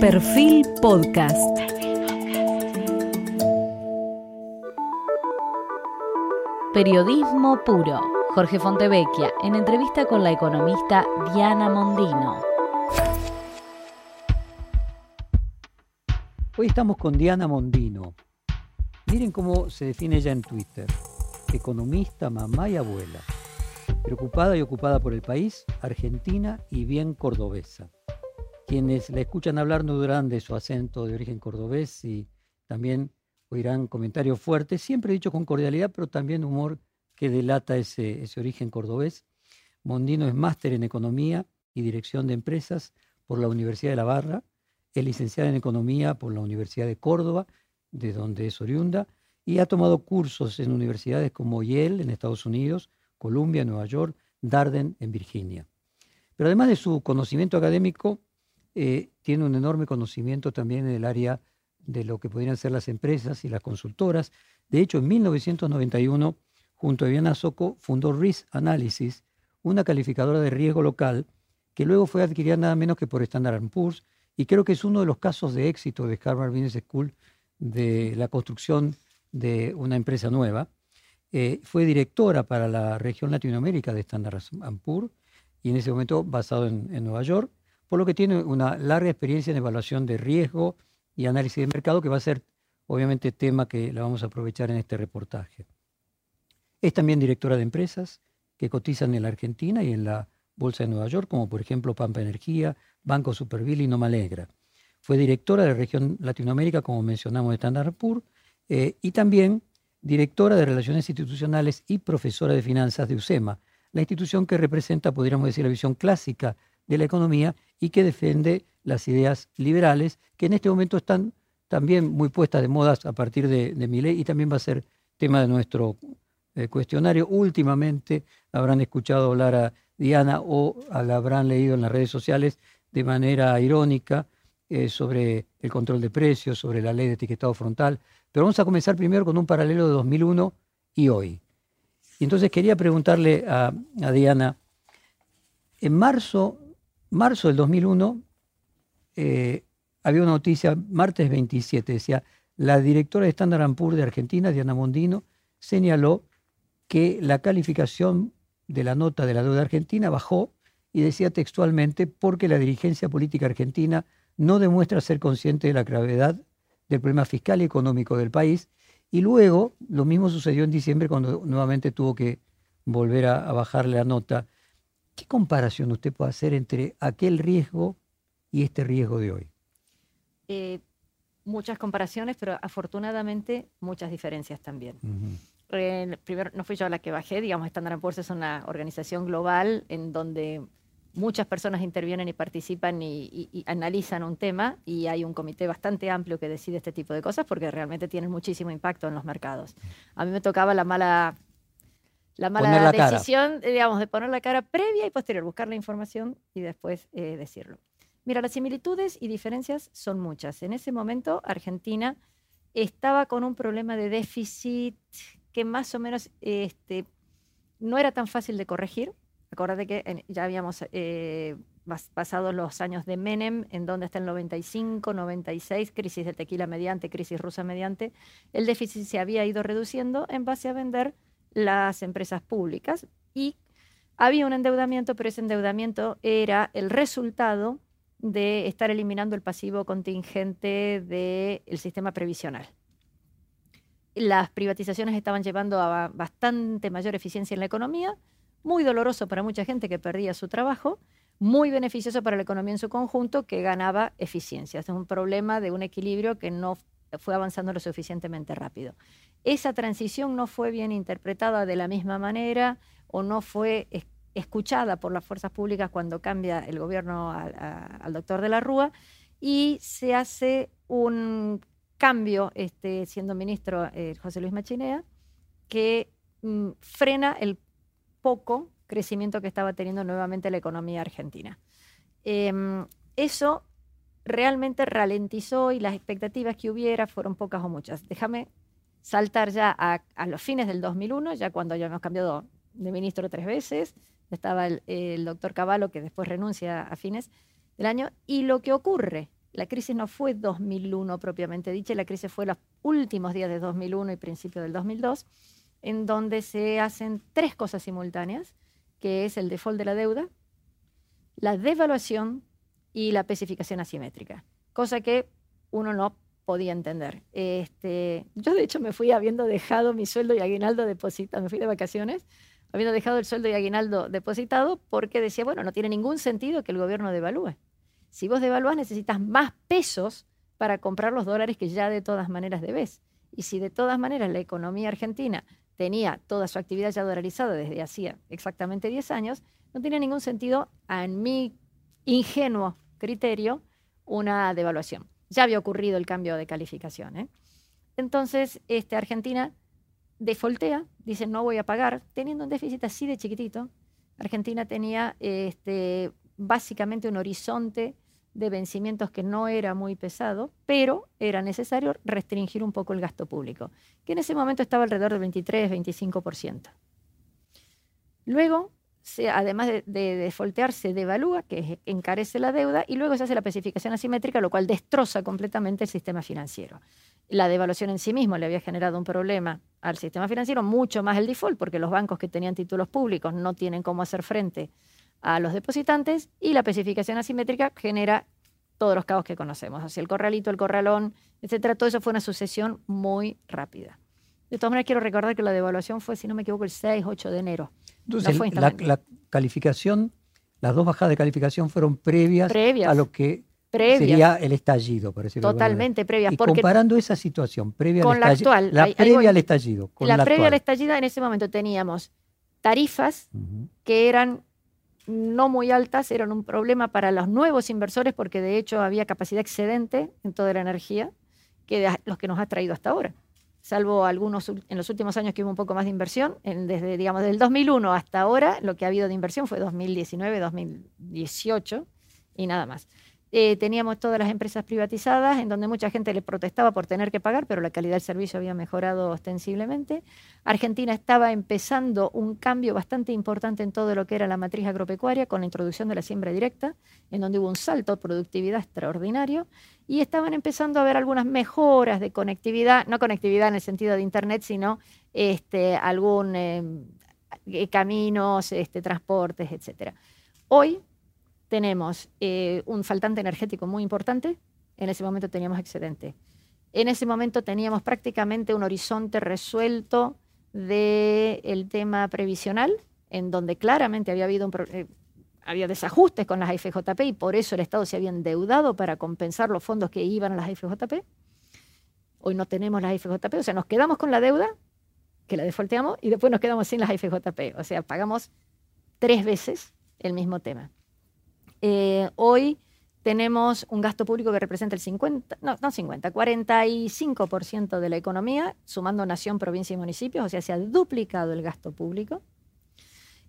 Perfil Podcast. Periodismo puro. Jorge Fontevecchia, en entrevista con la economista Diana Mondino. Hoy estamos con Diana Mondino. Miren cómo se define ella en Twitter. Economista, mamá y abuela. Preocupada y ocupada por el país, argentina y bien cordobesa. Quienes la escuchan hablar no dudarán de su acento de origen cordobés y también oirán comentarios fuertes, siempre dicho con cordialidad, pero también humor que delata ese, ese origen cordobés. Mondino es máster en Economía y Dirección de Empresas por la Universidad de La Barra, es licenciada en Economía por la Universidad de Córdoba, de donde es oriunda, y ha tomado cursos en universidades como Yale en Estados Unidos, Columbia en Nueva York, Darden en Virginia. Pero además de su conocimiento académico, eh, tiene un enorme conocimiento también en el área de lo que podrían ser las empresas y las consultoras. De hecho, en 1991, junto a Viviana Soco, fundó Risk Analysis, una calificadora de riesgo local que luego fue adquirida nada menos que por Standard Poor's y creo que es uno de los casos de éxito de Harvard Business School de la construcción de una empresa nueva. Eh, fue directora para la región Latinoamérica de Standard Poor's y en ese momento basado en Nueva York por lo que tiene una larga experiencia en evaluación de riesgo y análisis de mercado, que va a ser obviamente tema que la vamos a aprovechar en este reportaje. Es también directora de empresas que cotizan en la Argentina y en la Bolsa de Nueva York, como por ejemplo Pampa Energía, Banco Superville y Noma Alegra. Fue directora de la región Latinoamérica, como mencionamos, de Standard Poor's, eh, y también directora de Relaciones Institucionales y profesora de Finanzas de USEMA, la institución que representa, podríamos decir, la visión clásica de la economía y que defiende las ideas liberales, que en este momento están también muy puestas de moda a partir de, mi ley y también va a ser tema de nuestro eh, cuestionario. Últimamente habrán escuchado hablar a Diana o la habrán leído en las redes sociales de manera irónica eh, sobre el control de precios, sobre la ley de etiquetado frontal. Pero vamos a comenzar primero con un paralelo de 2001 y hoy. Y entonces quería preguntarle a Diana, en marzo marzo del 2001 eh, había una noticia, martes 27, decía, la directora de Standard Poor's de Argentina, Diana Mondino, señaló que la calificación de la nota de la deuda argentina bajó y decía textualmente porque la dirigencia política argentina no demuestra ser consciente de la gravedad del problema fiscal y económico del país. Y luego lo mismo sucedió en diciembre cuando nuevamente tuvo que volver a, a bajarle la nota. ¿Qué comparación usted puede hacer entre aquel riesgo y este riesgo de hoy? Eh, muchas comparaciones, pero afortunadamente muchas diferencias también. primero, no fui yo la que bajé, digamos, Standard Poor's es una organización global en donde muchas personas intervienen y participan y, analizan un tema y hay un comité bastante amplio que decide este tipo de cosas porque realmente tienen muchísimo impacto en los mercados. A mí me tocaba la mala la mala decisión, eh, digamos, de poner la cara previa y posterior, buscar la información y después eh, decirlo. Mira, las similitudes y diferencias son muchas. En ese momento, Argentina estaba con un problema de déficit que más o menos este, no era tan fácil de corregir. Acuérdate que ya habíamos eh, pasado los años de Menem, en donde está el 95, 96, crisis de tequila mediante, crisis rusa mediante. El déficit se había ido reduciendo en base a vender las empresas públicas y había un endeudamiento, pero ese endeudamiento era el resultado de estar eliminando el pasivo contingente del sistema previsional. Las privatizaciones estaban llevando a bastante mayor eficiencia en la economía, muy doloroso para mucha gente que perdía su trabajo, muy beneficioso para la economía en su conjunto que ganaba eficiencia. Es un problema de un equilibrio que no fue avanzando lo suficientemente rápido. Esa transición no fue bien interpretada de la misma manera o no fue escuchada por las fuerzas públicas cuando cambia el gobierno al doctor de la Rúa y se hace un cambio, este, siendo ministro eh, José Luis Machinea, que mm, frena el poco crecimiento que estaba teniendo nuevamente la economía argentina. Em, eso realmente ralentizó y las expectativas que hubiera fueron pocas o muchas. Déjame saltar ya a, los fines del 2001, ya cuando ya hemos cambiado de ministro tres veces, estaba el, doctor Cavallo que después renuncia a fines del año, y lo que ocurre, la crisis no fue 2001 propiamente dicha, la crisis fue los últimos días de 2001 y principio del 2002, en donde se hacen tres cosas simultáneas, que es el default de la deuda, la devaluación y la especificación asimétrica, cosa que uno no podía entender. Este, yo de hecho me fui habiendo dejado mi sueldo y aguinaldo depositado, me fui de vacaciones, habiendo dejado el sueldo y aguinaldo depositado porque decía, bueno, no tiene ningún sentido que el gobierno devalúe. Si vos devalúas necesitas más pesos para comprar los dólares que ya de todas maneras debes. Y si de todas maneras la economía argentina tenía toda su actividad ya dolarizada desde hacía exactamente 10 años, no tiene ningún sentido, en mi ingenuo criterio, una devaluación. Ya había ocurrido el cambio de calificación. ¿eh? Entonces, este, Argentina defoltea, dice no voy a pagar, teniendo un déficit así de chiquitito. Argentina tenía este, básicamente un horizonte de vencimientos que no era muy pesado, pero era necesario restringir un poco el gasto público, que en ese momento estaba alrededor del 23-25%. Luego, además de, de se devalúa, que encarece la deuda, y luego se hace la especificación asimétrica, lo cual destroza completamente el sistema financiero. La devaluación en sí mismo le había generado un problema al sistema financiero, mucho más el default, porque los bancos que tenían títulos públicos no tienen cómo hacer frente a los depositantes, y la especificación asimétrica genera todos los caos que conocemos, sea, el corralito, el corralón, etcétera, todo eso fue una sucesión muy rápida. De todas maneras, quiero recordar que la devaluación fue, si no me equivoco, el 6-8 de enero. Entonces, la, calificación, las dos bajadas de calificación fueron previas, a lo que sería el estallido, por decirlo Totalmente previas. Y comparando esa situación previa con al la actual, la previa al estallido. Con la, previa al estallido, en ese momento teníamos tarifas que eran no muy altas, eran un problema para los nuevos inversores porque de hecho había capacidad excedente en toda la energía que los que nos ha traído hasta ahora. Salvo algunos en los últimos años que hubo un poco más de inversión, desde digamos del 2001 hasta ahora lo que ha habido de inversión fue 2019, 2018 y nada más. Eh, teníamos todas las empresas privatizadas, en donde mucha gente le protestaba por tener que pagar, pero la calidad del servicio había mejorado ostensiblemente. Argentina estaba empezando un cambio bastante importante en todo lo que era la matriz agropecuaria, con la introducción de la siembra directa, en donde hubo un salto de productividad extraordinario, y estaban empezando a haber algunas mejoras de conectividad, no conectividad en el sentido de Internet, sino este, algún em, eh, caminos, este, transportes, etc. Hoy tenemos eh, un faltante energético muy importante, en ese momento teníamos excedente. En ese momento teníamos prácticamente un horizonte resuelto del tema previsional, en donde claramente había habido eh, había desajustes con las AFJP y por eso el Estado se había endeudado para compensar los fondos que iban a las AFJP. Hoy no tenemos las AFJP, o sea, nos quedamos con la deuda, que la defolteamos, y después nos quedamos sin las AFJP. O sea, pagamos tres veces el mismo tema. Eh, hoy tenemos un gasto público que representa el 50, no, no 50, 45% de la economía, sumando nación, provincia y municipios, o sea, se ha duplicado el gasto público.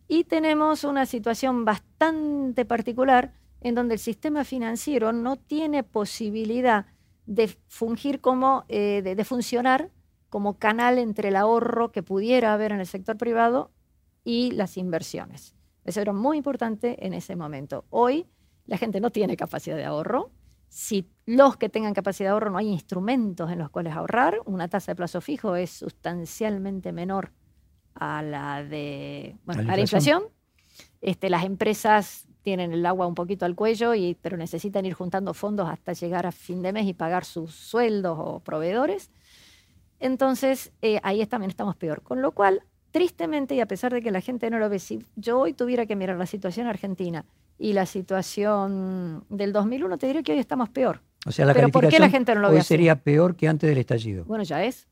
Y tenemos una situación bastante particular en donde el sistema financiero no tiene posibilidad de fungir como, eh, de, funcionar como canal entre el ahorro que pudiera haber en el sector privado y las inversiones. Eso era muy importante en ese momento. Hoy la gente no tiene capacidad de ahorro. Si los que tengan capacidad de ahorro no hay instrumentos en los cuales ahorrar, una tasa de plazo fijo es sustancialmente menor a la de bueno, la, inflación. Este, las empresas tienen el agua un poquito al cuello, y, pero necesitan ir juntando fondos hasta llegar a fin de mes y pagar sus sueldos o proveedores. Entonces, eh, ahí también estamos peor. Con lo cual, tristemente, y a pesar de que la gente no lo ve, si yo hoy tuviera que mirar la situación argentina y la situación del 2001, te diría que hoy estamos peor. O sea, la Pero ¿por qué la gente no lo hoy sería peor que antes del estallido. Bueno, ya es.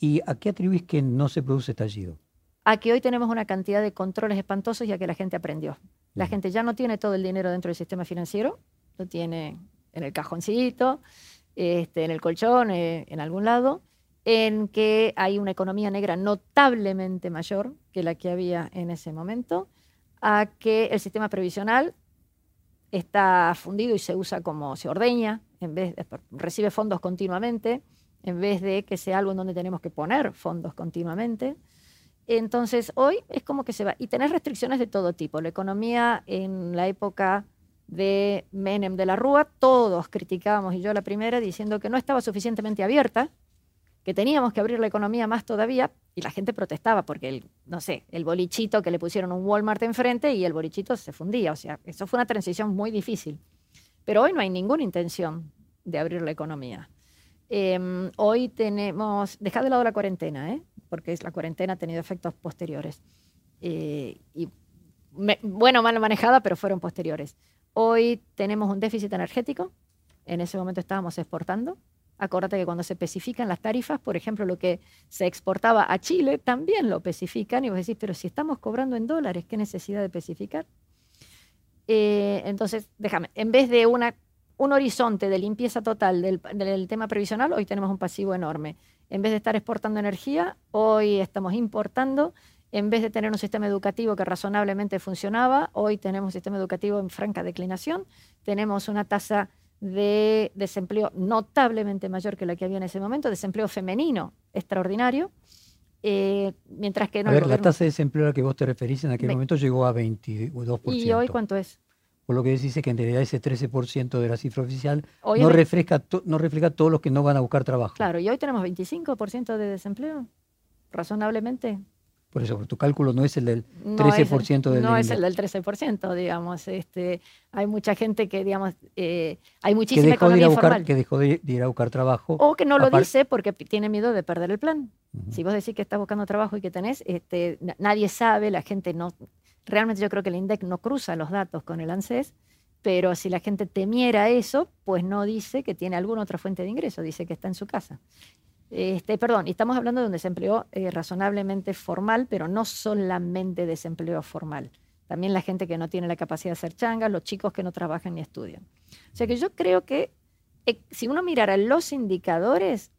¿Y a qué atribuís que no se produce estallido? A que hoy tenemos una cantidad de controles espantosos y a que la gente aprendió. La gente ya no tiene todo el dinero dentro del sistema financiero, lo tiene en el cajoncito, este, en el colchón, eh, en algún lado en que hay una economía negra notablemente mayor que la que había en ese momento, a que el sistema previsional está fundido y se usa como se ordeña, en vez de, recibe fondos continuamente, en vez de que sea algo en donde tenemos que poner fondos continuamente. Entonces, hoy es como que se va. Y tener restricciones de todo tipo. La economía en la época de Menem de la Rúa, todos criticábamos, y yo la primera, diciendo que no estaba suficientemente abierta, que teníamos que abrir la economía más todavía, y la gente protestaba porque, el, no sé, el bolichito que le pusieron un Walmart enfrente y el bolichito se fundía. O sea, eso fue una transición muy difícil. Pero hoy no hay ninguna intención de abrir la economía. Em, hoy tenemos, dejad de lado la cuarentena, ¿eh? porque la cuarentena ha tenido efectos posteriores. Eh, y bueno, mal manejada, pero fueron posteriores. Hoy tenemos un déficit energético. En ese momento estábamos exportando. Acuérdate que cuando se especifican las tarifas, por ejemplo, lo que se exportaba a Chile también lo especifican. Y vos decís, pero si estamos cobrando en dólares, ¿qué necesidad de especificar? Eh, entonces, déjame, en vez de una, un horizonte de limpieza total del, del tema previsional, hoy tenemos un pasivo enorme. En vez de estar exportando energía, hoy estamos importando en vez de tener un sistema educativo que razonablemente funcionaba, hoy tenemos un sistema educativo en franca declinación, tenemos una tasa de desempleo notablemente mayor que la que había en ese momento, desempleo femenino extraordinario, eh, mientras que... No a ver, la tasa de desempleo a la que vos te referís en aquel momento llegó a 22%. ¿Y hoy cuánto es? Por lo que decís que en realidad ese 13% de la cifra oficial no, refleja no refleja todos los que no van a buscar trabajo. Claro, y hoy tenemos 25% de desempleo, razonablemente. Por eso, tu cálculo no es el del 13% del No es el del 13%, digamos. Este, hay mucha gente que, digamos, eh, hay muchísima que economía informal. Que dejó de, ir a buscar trabajo. O que no lo dice porque tiene miedo de perder el plan. Si vos decís que estás buscando trabajo y que tenés, este, nadie sabe, la gente no... Realmente yo creo que el INDEC no cruza los datos con el ANSES, pero si la gente temiera eso, pues no dice que tiene alguna otra fuente de ingreso, dice que está en su casa. Este, perdón, estamos hablando de un desempleo eh, razonablemente formal, pero no solamente desempleo formal. También la gente que no tiene la capacidad de hacer changas, los chicos que no trabajan ni estudian. O sea que yo creo que eh, si uno mirara los indicadores,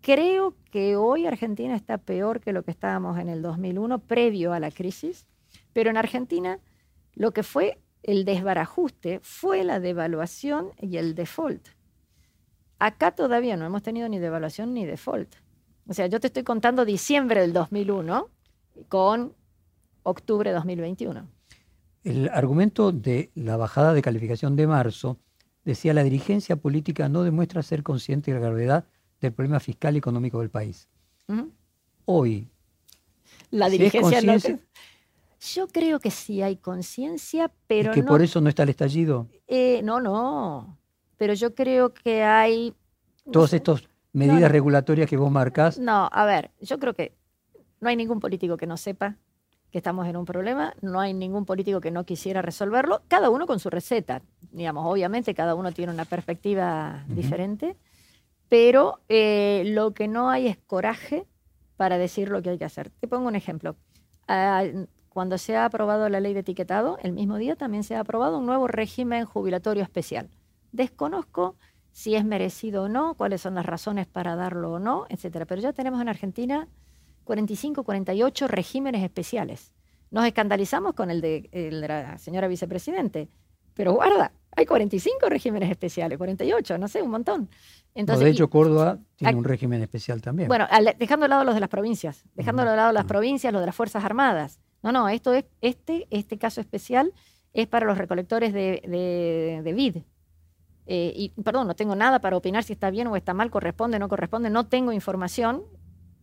creo que hoy Argentina está peor que lo que estábamos en el 2001, previo a la crisis, pero en Argentina lo que fue el desbarajuste fue la devaluación y el default. Acá todavía no hemos tenido ni devaluación ni default. O sea, yo te estoy contando diciembre del 2001 con octubre de 2021. El argumento de la bajada de calificación de marzo decía la dirigencia política no demuestra ser consciente de la gravedad del problema fiscal y económico del país. Hoy. La dirigencia no. Yo creo que sí hay conciencia, pero. ¿Y que por eso no está el estallido? Eh, no, no pero yo creo que hay... Todas estas medidas regulatorias que vos marcás. No, a ver, yo creo que no hay ningún político que no sepa que estamos en un problema, no hay ningún político que no quisiera resolverlo, cada uno con su receta. Digamos, obviamente cada uno tiene una perspectiva diferente, pero eh, lo que no hay es coraje para decir lo que hay que hacer. Te pongo un ejemplo. Ah, cuando se ha aprobado la ley de etiquetado, el mismo día también se ha aprobado un nuevo régimen jubilatorio especial. Desconozco si es merecido o no, cuáles son las razones para darlo o no, etcétera. Pero ya tenemos en Argentina 45, 48 regímenes especiales. Nos escandalizamos con el de, la señora vicepresidente, pero guarda, hay 45 regímenes especiales, 48, no sé, un montón. Entonces, de hecho, Córdoba tiene un régimen especial también. Bueno, dejando de lado los de las provincias, dejando de lado las provincias, los de las Fuerzas Armadas. No, no, esto es, este, este caso especial es para los recolectores de, de, de vid, eh, y perdón, no tengo nada para opinar si está bien o está mal, corresponde, o no corresponde, no tengo información.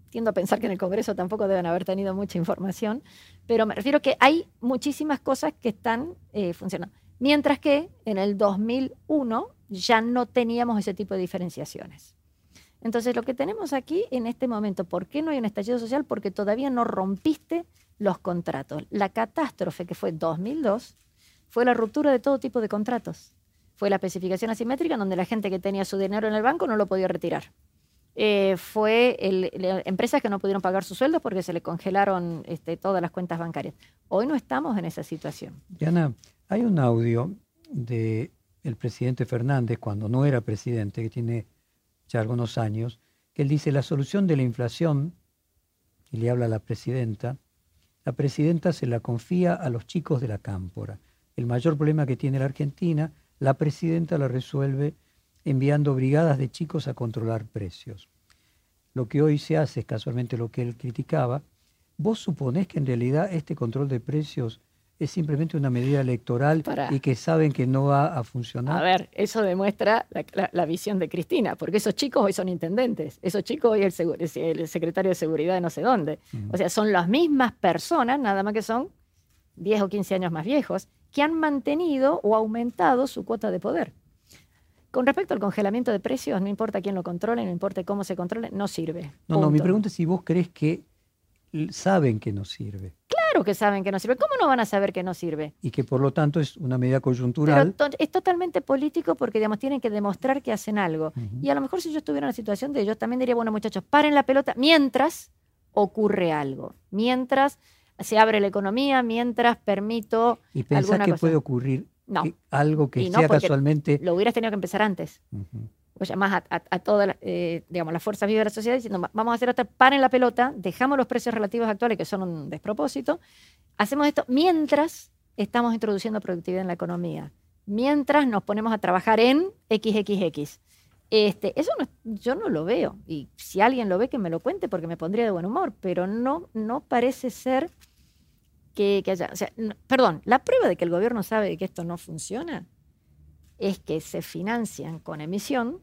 Tiendo a pensar que en el Congreso tampoco deben haber tenido mucha información, pero me refiero que hay muchísimas cosas que están eh, funcionando. Mientras que en el 2001 ya no teníamos ese tipo de diferenciaciones. Entonces, lo que tenemos aquí en este momento, ¿por qué no hay un estallido social? Porque todavía no rompiste los contratos. La catástrofe que fue 2002 fue la ruptura de todo tipo de contratos fue la especificación asimétrica, en donde la gente que tenía su dinero en el banco no lo podía retirar. Eh, fue empresas que no pudieron pagar sus sueldos porque se le congelaron este, todas las cuentas bancarias. Hoy no estamos en esa situación. Diana, hay un audio el presidente Fernández, cuando no era presidente, que tiene ya algunos años, que él dice, la solución de la inflación, y le habla a la presidenta, la presidenta se la confía a los chicos de la cámpora. El mayor problema que tiene la Argentina la presidenta la resuelve enviando brigadas de chicos a controlar precios. Lo que hoy se hace es casualmente lo que él criticaba. ¿Vos suponés que en realidad este control de precios es simplemente una medida electoral y que saben que no va a funcionar? A ver, eso demuestra la, visión de Cristina, porque esos chicos hoy son intendentes, esos chicos hoy el, el secretario de seguridad de no sé dónde. O sea, son las mismas personas, nada más que son 10 o 15 años más viejos, que han mantenido o aumentado su cuota de poder. Con respecto al congelamiento de precios, no importa quién lo controle, no importa cómo se controle, no sirve. No, no, mi pregunta es si vos crees que saben que no sirve. Claro que saben que no sirve. ¿Cómo no van a saber que no sirve? Y que por lo tanto es una medida coyuntural. es totalmente político porque digamos, tienen que demostrar que hacen algo. Y a lo mejor si yo estuviera en la situación de ellos, también diría, bueno muchachos, paren la pelota mientras ocurre algo. Mientras se abre la economía, mientras permito... ¿Y pensás que puede ocurrir no. algo que sea casualmente... Lo hubieras tenido que empezar antes o llamás a, todas las eh, digamos, las fuerzas vivas de la sociedad diciendo, vamos a hacer otra, en la pelota, dejamos los precios relativos actuales que son un despropósito, hacemos esto mientras estamos introduciendo productividad en la economía, mientras nos ponemos a trabajar en XXX. Este, eso yo no lo veo. Y si alguien lo ve, que me lo cuente porque me pondría de buen humor. Pero no, no parece ser que, haya. O sea, perdón, la prueba de que el gobierno sabe que esto no funciona es que se financian con emisión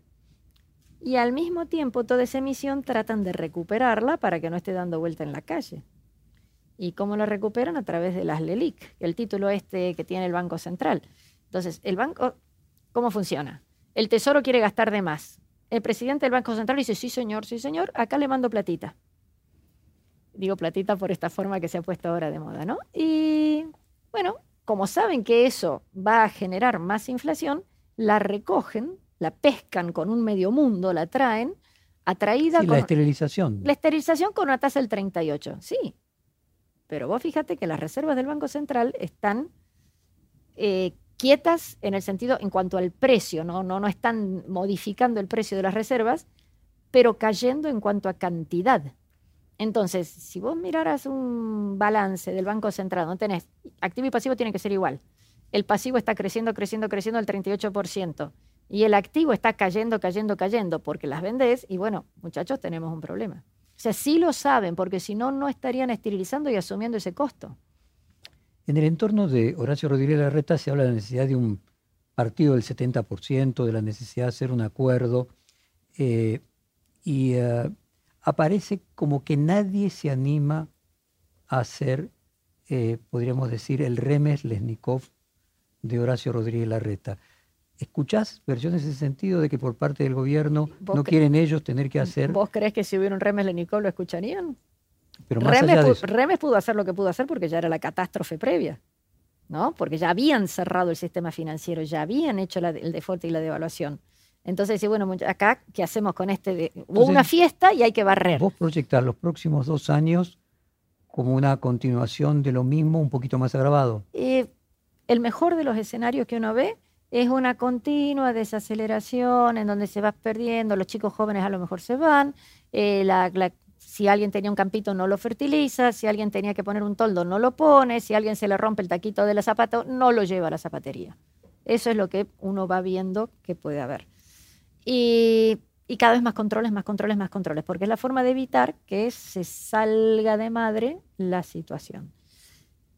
y al mismo tiempo toda esa emisión tratan de recuperarla para que no esté dando vuelta en la calle. ¿Y cómo la recuperan? A través de las LELIC, el título este que tiene el Banco Central. Entonces, el banco, ¿cómo funciona? El Tesoro quiere gastar de más. El presidente del Banco Central dice, sí señor, sí señor, acá le mando platita. Digo platita por esta forma que se ha puesto ahora de moda, ¿no? Y bueno, como saben que eso va a generar más inflación, la recogen la pescan con un medio mundo, la traen, atraída con... La esterilización. La esterilización con una tasa del 38, sí. Pero vos fíjate que las reservas del Banco Central están eh, quietas en el sentido, en cuanto al precio, ¿no? No, no están modificando el precio de las reservas, pero cayendo en cuanto a cantidad. Entonces, si vos miraras un balance del Banco Central, no tenés activo y pasivo tienen que ser igual. El pasivo está creciendo, creciendo, creciendo al 38% y el activo está cayendo, cayendo, cayendo porque las vendes y bueno, muchachos, tenemos un problema. O sea, sí lo saben porque si no, no estarían esterilizando y asumiendo ese costo. En el entorno de Horacio Rodríguez Larreta se habla de la necesidad de un partido del 70%, de la necesidad de hacer un acuerdo, eh, y eh, aparece como que nadie se anima a hacer, eh, podríamos decir, el Remes Lesnikov de Horacio Rodríguez Larreta. ¿Escuchás versiones en ese sentido de que por parte del gobierno no quieren ellos tener que hacer? ¿Vos crees que si hubiera un Remes Lenicol lo escucharían? Pero más Remes, allá de Remes pudo hacer lo que pudo hacer porque ya era la catástrofe previa, ¿no? Porque ya habían cerrado el sistema financiero, ya habían hecho el default y la devaluación. Entonces, bueno, acá, ¿qué hacemos con este? Hubo una fiesta y hay que barrer. Vos proyectar los próximos dos años como una continuación de lo mismo, un poquito más agravado. Eh, el mejor de los escenarios que uno ve es una continua desaceleración en donde se va perdiendo, los chicos jóvenes a lo mejor se van, eh, si alguien tenía un campito no lo fertiliza, si alguien tenía que poner un toldo no lo pone, si alguien se le rompe el taquito de la zapata no lo lleva a la zapatería. Eso es lo que uno va viendo que puede haber. Y, cada vez más controles, más controles, más controles, porque es la forma de evitar que se salga de madre la situación.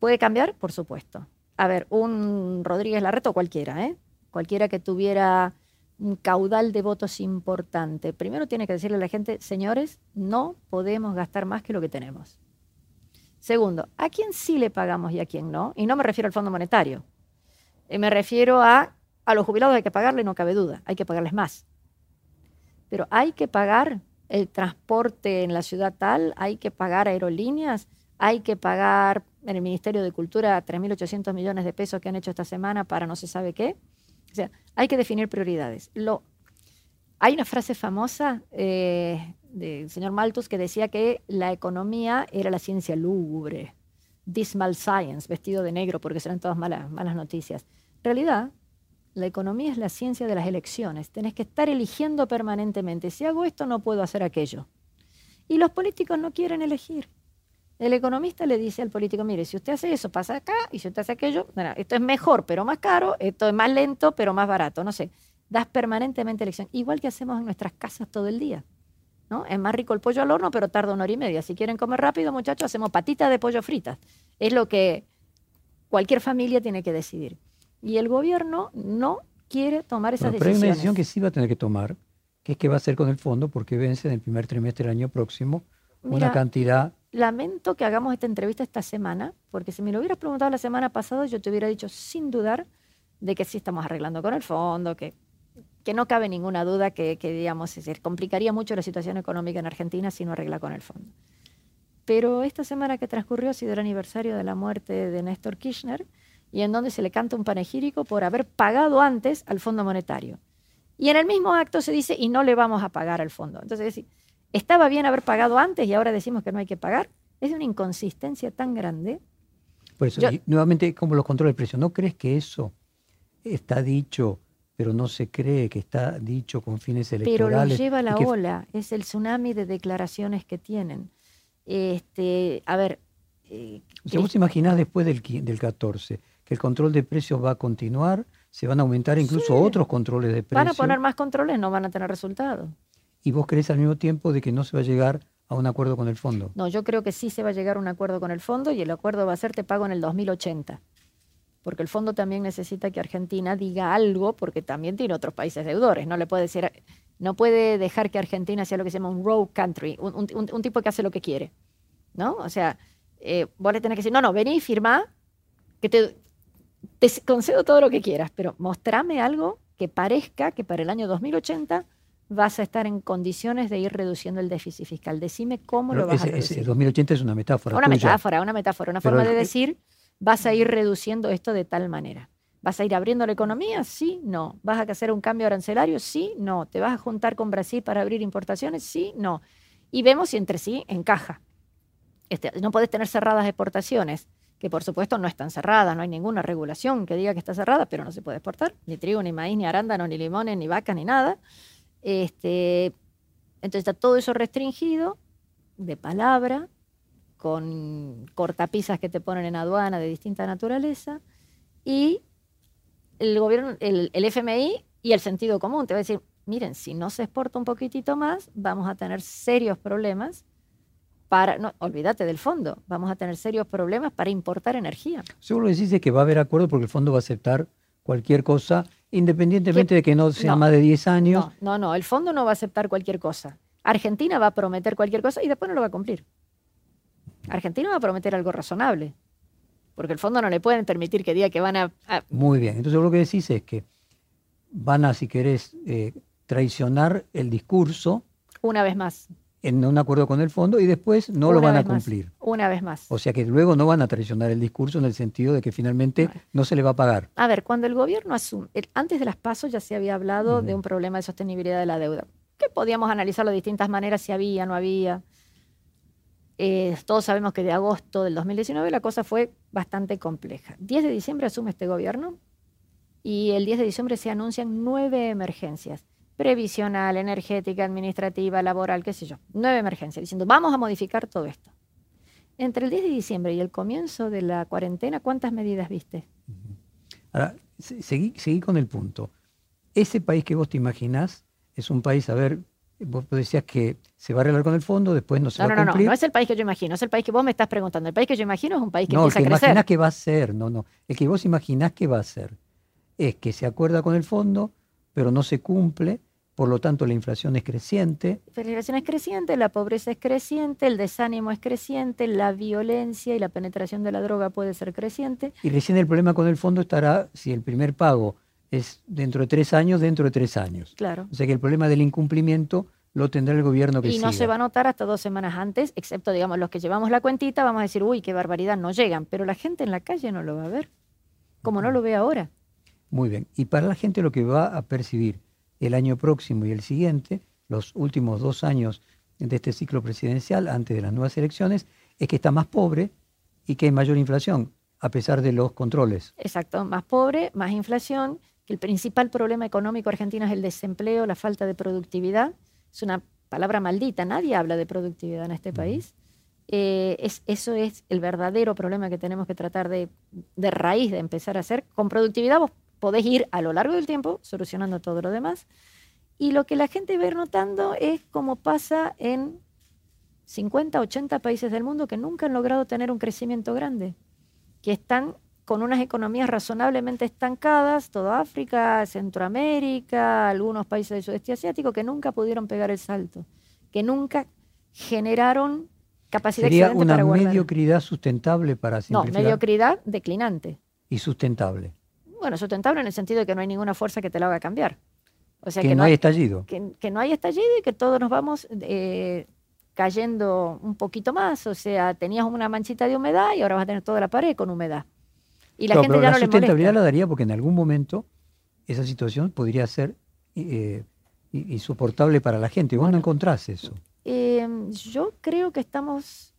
¿Puede cambiar? Por supuesto a ver, un Rodríguez Larreta o cualquiera, ¿eh? cualquiera que tuviera un caudal de votos importante, primero tiene que decirle a la gente, señores, no podemos gastar más que lo que tenemos. Segundo, ¿a quién sí le pagamos y a quién no? Y no me refiero al Fondo Monetario. Eh, me refiero a, a los jubilados hay que pagarle, no cabe duda, hay que pagarles más. Pero hay que pagar el transporte en la ciudad tal, hay que pagar aerolíneas, hay que pagar en el Ministerio de Cultura 3.800 millones de pesos que han hecho esta semana para no se sabe qué. O sea, hay que definir prioridades. Lo, hay una frase famosa eh, del señor Malthus que decía que la economía era la ciencia lúgubre, dismal science, vestido de negro porque serán todas malas, malas noticias. En realidad, la economía es la ciencia de las elecciones. Tenés que estar eligiendo permanentemente. Si hago esto, no puedo hacer aquello. Y los políticos no quieren elegir. El economista le dice al político, mire, si usted hace eso, pasa acá, y si usted hace aquello, esto es mejor, pero más caro, esto es más lento, pero más barato, no sé. Das permanentemente elección, igual que hacemos en nuestras casas todo el día. ¿no? Es más rico el pollo al horno, pero tarda una hora y media. Si quieren comer rápido, muchachos, hacemos patitas de pollo fritas. Es lo que cualquier familia tiene que decidir. Y el gobierno no quiere tomar esas decisiones. Pero hay una decisión que sí va a tener que tomar, que es qué va a hacer con el fondo, porque vence en el primer trimestre del año próximo una cantidad. Lamento que hagamos esta entrevista esta semana, porque si me lo hubieras preguntado la semana pasada, yo te hubiera dicho sin dudar de que sí estamos arreglando con el fondo, que, no cabe ninguna duda que, digamos, complicaría mucho la situación económica en Argentina si no arregla con el fondo. Pero esta semana que transcurrió ha sido el aniversario de la muerte de Néstor Kirchner y en donde se le canta un panegírico por haber pagado antes al Fondo Monetario. Y en el mismo acto se dice, y no le vamos a pagar al fondo. Entonces, estaba bien haber pagado antes y ahora decimos que no hay que pagar. Es una inconsistencia tan grande. Por eso, nuevamente, como los controles de precio, ¿no crees que eso está dicho, pero no se cree que está dicho con fines electorales? Pero lo lleva la ola, es el tsunami de declaraciones que tienen. Este, a ver. Eh, si vos imaginás después del, del 14 que el control de precios va a continuar, se van a aumentar incluso otros controles de precios. Van a poner más controles, no van a tener resultados. ¿Y vos crees al mismo tiempo de que no se va a llegar a un acuerdo con el fondo? No, yo creo que sí se va a llegar a un acuerdo con el fondo y el acuerdo va a ser te pago en el 2080. Porque el fondo también necesita que Argentina diga algo, porque también tiene otros países deudores. No le puede decir, no puede dejar que Argentina sea lo que se llama un rogue country, un, tipo que hace lo que quiere. ¿No? O sea, eh, vos le tenés que decir, no, no, vení y firmá, que te, te concedo todo lo que quieras, pero mostrame algo que parezca que para el año 2080 vas a estar en condiciones de ir reduciendo el déficit fiscal. Decime cómo lo vas a reducir. Ese 2080 es una metáfora. Una metáfora, una metáfora, una forma de decir, vas a ir reduciendo esto de tal manera. ¿Vas a ir abriendo la economía? Sí, no. ¿Vas a hacer un cambio arancelario? Sí, no. ¿Te vas a juntar con Brasil para abrir importaciones? Sí, no. Y vemos si entre sí encaja. Este, no puedes tener cerradas exportaciones que por supuesto no están cerradas, no hay ninguna regulación que diga que está cerrada, pero no se puede exportar, ni trigo, ni maíz, ni arándano, ni limones, ni vacas, ni nada. Este, entonces está todo eso restringido de palabra, con cortapisas que te ponen en aduana de distinta naturaleza, y el gobierno, el, FMI y el sentido común te va a decir, miren, si no se exporta un poquitito más, vamos a tener serios problemas para, no, olvídate del fondo, vamos a tener serios problemas para importar energía. Seguro decís que va a haber acuerdo porque el fondo va a aceptar cualquier cosa, independientemente de que no sea más de 10 años. No, no, no, el fondo no va a aceptar cualquier cosa. Argentina va a prometer cualquier cosa y después no lo va a cumplir. Argentina va a prometer algo razonable, porque el fondo no le pueden permitir que diga que van a... Muy bien, entonces lo que decís es que van a, si querés, eh, traicionar el discurso. Una vez más en un acuerdo con el fondo y después no lo van a cumplir. una vez más. O sea que luego no van a traicionar el discurso en el sentido de que finalmente no se le va a pagar. A ver, cuando el gobierno asume, antes de las pasos ya se había hablado de un problema de sostenibilidad de la deuda, que podíamos analizarlo de distintas maneras, si había, no había. Eh, todos sabemos que de agosto del 2019 la cosa fue bastante compleja. 10 de diciembre asume este gobierno y el 10 de diciembre se anuncian nueve emergencias previsional, energética, administrativa, laboral, qué sé yo. Nueve emergencias, diciendo, vamos a modificar todo esto. Entre el 10 de diciembre y el comienzo de la cuarentena, ¿cuántas medidas viste? Ahora, seguí, con el punto. Ese país que vos te imaginás es un país, a ver, vos decías que se va a arreglar con el fondo, después no se va a cumplir. No, no, no es el país que yo imagino, es el país que vos me estás preguntando. El país que yo imagino es un país que empieza a crecer. No, el que imaginás que va a ser, no, no. El que vos imaginás que va a ser es que se acuerda con el fondo, pero no se cumple, por lo tanto la inflación es creciente. La inflación es creciente, la pobreza es creciente, el desánimo es creciente, la violencia y la penetración de la droga puede ser creciente. Y recién el problema con el fondo estará si el primer pago es dentro de tres años, dentro de tres años. Claro. O sea que el problema del incumplimiento lo tendrá el gobierno que Y no se va a notar hasta dos semanas antes, excepto, digamos, los que llevamos la cuentita, vamos a decir, uy, qué barbaridad, no llegan. Pero la gente en la calle no lo va a ver, como no lo ve ahora. Muy bien. Y para la gente lo que va a percibir el año próximo y el siguiente, los últimos dos años de este ciclo presidencial, antes de las nuevas elecciones, es que está más pobre y que hay mayor inflación, a pesar de los controles. Exacto, más pobre, más inflación, que el principal problema económico argentino es el desempleo, la falta de productividad. Es una palabra maldita, nadie habla de productividad en este país. Eh, es, eso es el verdadero problema que tenemos que tratar de, de raíz de empezar a hacer. Con productividad vos podés ir a lo largo del tiempo solucionando todo lo demás. Y lo que la gente va a ir notando es cómo pasa en 50, 80 países del mundo que nunca han logrado tener un crecimiento grande, que están con unas economías razonablemente estancadas, toda África, Centroamérica, algunos países del sudeste asiático, que nunca pudieron pegar el salto, que nunca generaron capacidad Sería una mediocridad sustentable para simplificar. No, mediocridad declinante. Y sustentable. Bueno, sustentable en el sentido de que no hay ninguna fuerza que te la haga cambiar. O sea, que, no hay estallido. Que, no hay estallido y que todos nos vamos eh, cayendo un poquito más. O sea, tenías una manchita de humedad y ahora vas a tener toda la pared con humedad. Y la gente ya no la sustentabilidad la daría porque en algún momento esa situación podría ser eh, insoportable para la gente. ¿Vos no encontrás eso? Em, yo creo que estamos.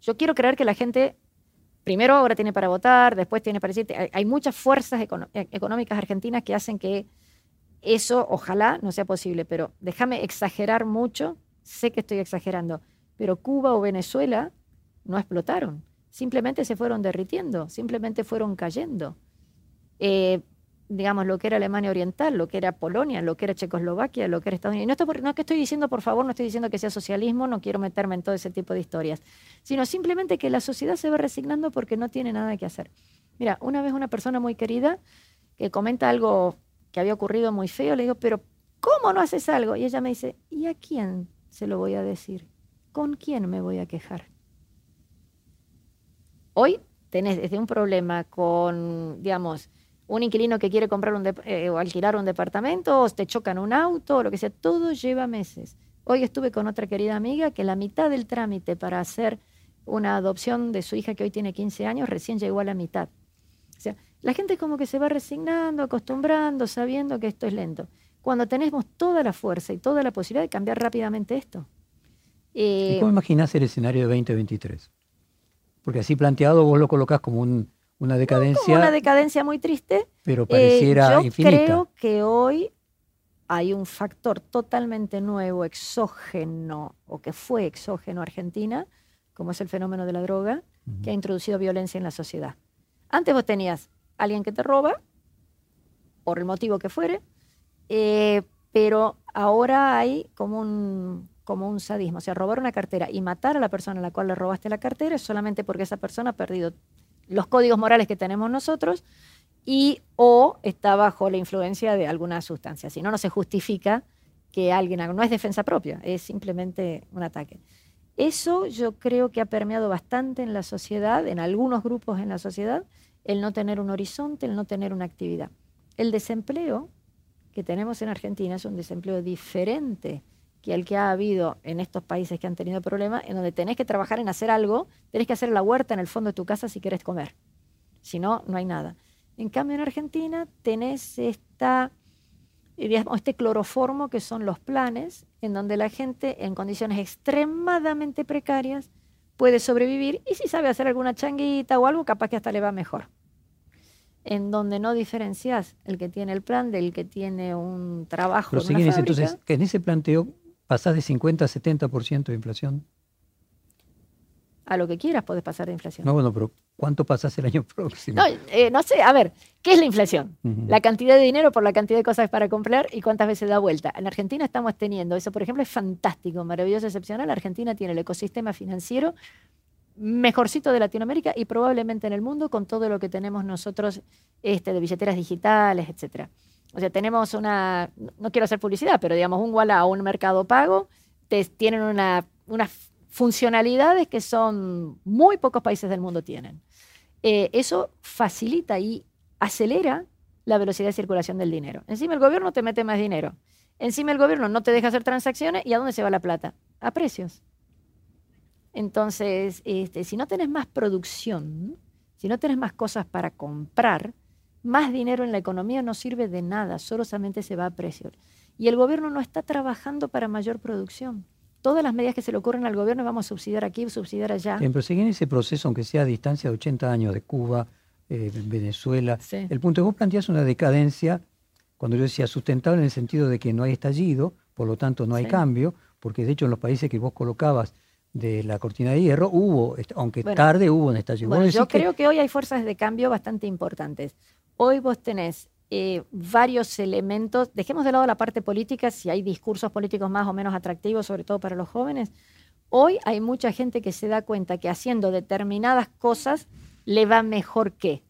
Yo quiero creer que la gente primero ahora tiene para votar, después tiene para decir. Hay, muchas fuerzas e, económicas argentinas que hacen que eso ojalá no sea posible, pero déjame exagerar mucho, sé que estoy exagerando, pero Cuba o Venezuela no explotaron, simplemente se fueron derritiendo, simplemente fueron cayendo. Eh, digamos, lo que era Alemania Oriental, lo que era Polonia, lo que era Checoslovaquia, lo que era Estados Unidos. No, no es que estoy diciendo, por favor, no estoy diciendo que sea socialismo, no quiero meterme en todo ese tipo de historias, sino simplemente que la sociedad se va resignando porque no tiene nada que hacer. Mira, una vez una persona muy querida que comenta algo que había ocurrido muy feo, le digo, pero ¿cómo no haces algo? Y ella me dice, ¿y a quién se lo voy a decir? ¿Con quién me voy a quejar? Hoy tenés desde un problema con, digamos, un inquilino que quiere comprar un eh, o alquilar un departamento, o te chocan un auto, o lo que sea, todo lleva meses. Hoy estuve con otra querida amiga que la mitad del trámite para hacer una adopción de su hija que hoy tiene 15 años recién llegó a la mitad. O sea, la gente como que se va resignando, acostumbrando, sabiendo que esto es lento. Cuando tenemos toda la fuerza y toda la posibilidad de cambiar rápidamente esto. ¿Y cómo imaginás el escenario de 2023? Porque así planteado vos lo colocás como una decadencia. una decadencia muy triste. Pero pareciera eh, yo Creo que hoy hay un factor totalmente nuevo, exógeno, o que fue exógeno a Argentina, como es el fenómeno de la droga, que ha introducido violencia en la sociedad. Antes vos tenías alguien que te roba, por el motivo que fuere, eh, pero ahora hay como un, como un sadismo. O sea, robar una cartera y matar a la persona a la cual le robaste la cartera es solamente porque esa persona ha perdido los códigos morales que tenemos nosotros y o está bajo la influencia de alguna sustancia. Si no, no se justifica que alguien. No es defensa propia, es simplemente un ataque. Eso yo creo que ha permeado bastante en la sociedad, en algunos grupos en la sociedad, el no tener un horizonte, el no tener una actividad. El desempleo que tenemos en Argentina es un desempleo diferente que el que ha habido en estos países que han tenido problemas, en donde tenés que trabajar en hacer algo, tenés que hacer la huerta en el fondo de tu casa si querés comer. Si no, no hay nada. En cambio, en Argentina tenés esta, este cloroformo que son los planes, en donde la gente en condiciones extremadamente precarias puede sobrevivir y si sabe hacer alguna changuita o algo, capaz que hasta le va mejor. En donde no diferencias el que tiene el plan del que tiene un trabajo. Pero en entonces, en ese planteo pasás de 50 a 70% de inflación a lo que quieras podés pasar de inflación. No, bueno, pero ¿cuánto pasás el año próximo? No, eh, no sé, a ver, ¿qué es la inflación? La cantidad de dinero por la cantidad de cosas para comprar y cuántas veces da vuelta. En Argentina estamos teniendo, eso por ejemplo es fantástico, maravilloso, excepcional. Argentina tiene el ecosistema financiero mejorcito de Latinoamérica y probablemente en el mundo con todo lo que tenemos nosotros este, de billeteras digitales, etcétera. O sea, tenemos una, no quiero hacer publicidad, pero digamos un Walla o un mercado pago, te, tienen una, una funcionalidades que son muy pocos países del mundo tienen. Eh, eso facilita y acelera la velocidad de circulación del dinero. Encima el gobierno te mete más dinero. Encima el gobierno no te deja hacer transacciones y ¿a dónde se va la plata? A precios. Entonces, este, si no tenés más producción, si no tenés más cosas para comprar, más dinero en la economía no sirve de nada, solamente se va a precios. Y el gobierno no está trabajando para mayor producción todas las medidas que se le ocurren al gobierno vamos a subsidiar aquí, subsidiar allá. Bien, pero siguen ese proceso, aunque sea a distancia de 80 años de Cuba, eh, Venezuela. El punto es que vos planteás una decadencia, cuando yo decía sustentable en el sentido de que no hay estallido, por lo tanto no hay cambio, porque de hecho en los países que vos colocabas de la cortina de hierro hubo, aunque tarde hubo un estallido. Bueno, yo creo que hoy hay fuerzas de cambio bastante importantes. Hoy vos tenés eh, varios elementos. Dejemos de lado la parte política, si hay discursos políticos más o menos atractivos, sobre todo para los jóvenes. Hoy hay mucha gente que se da cuenta que haciendo determinadas cosas le va mejor que.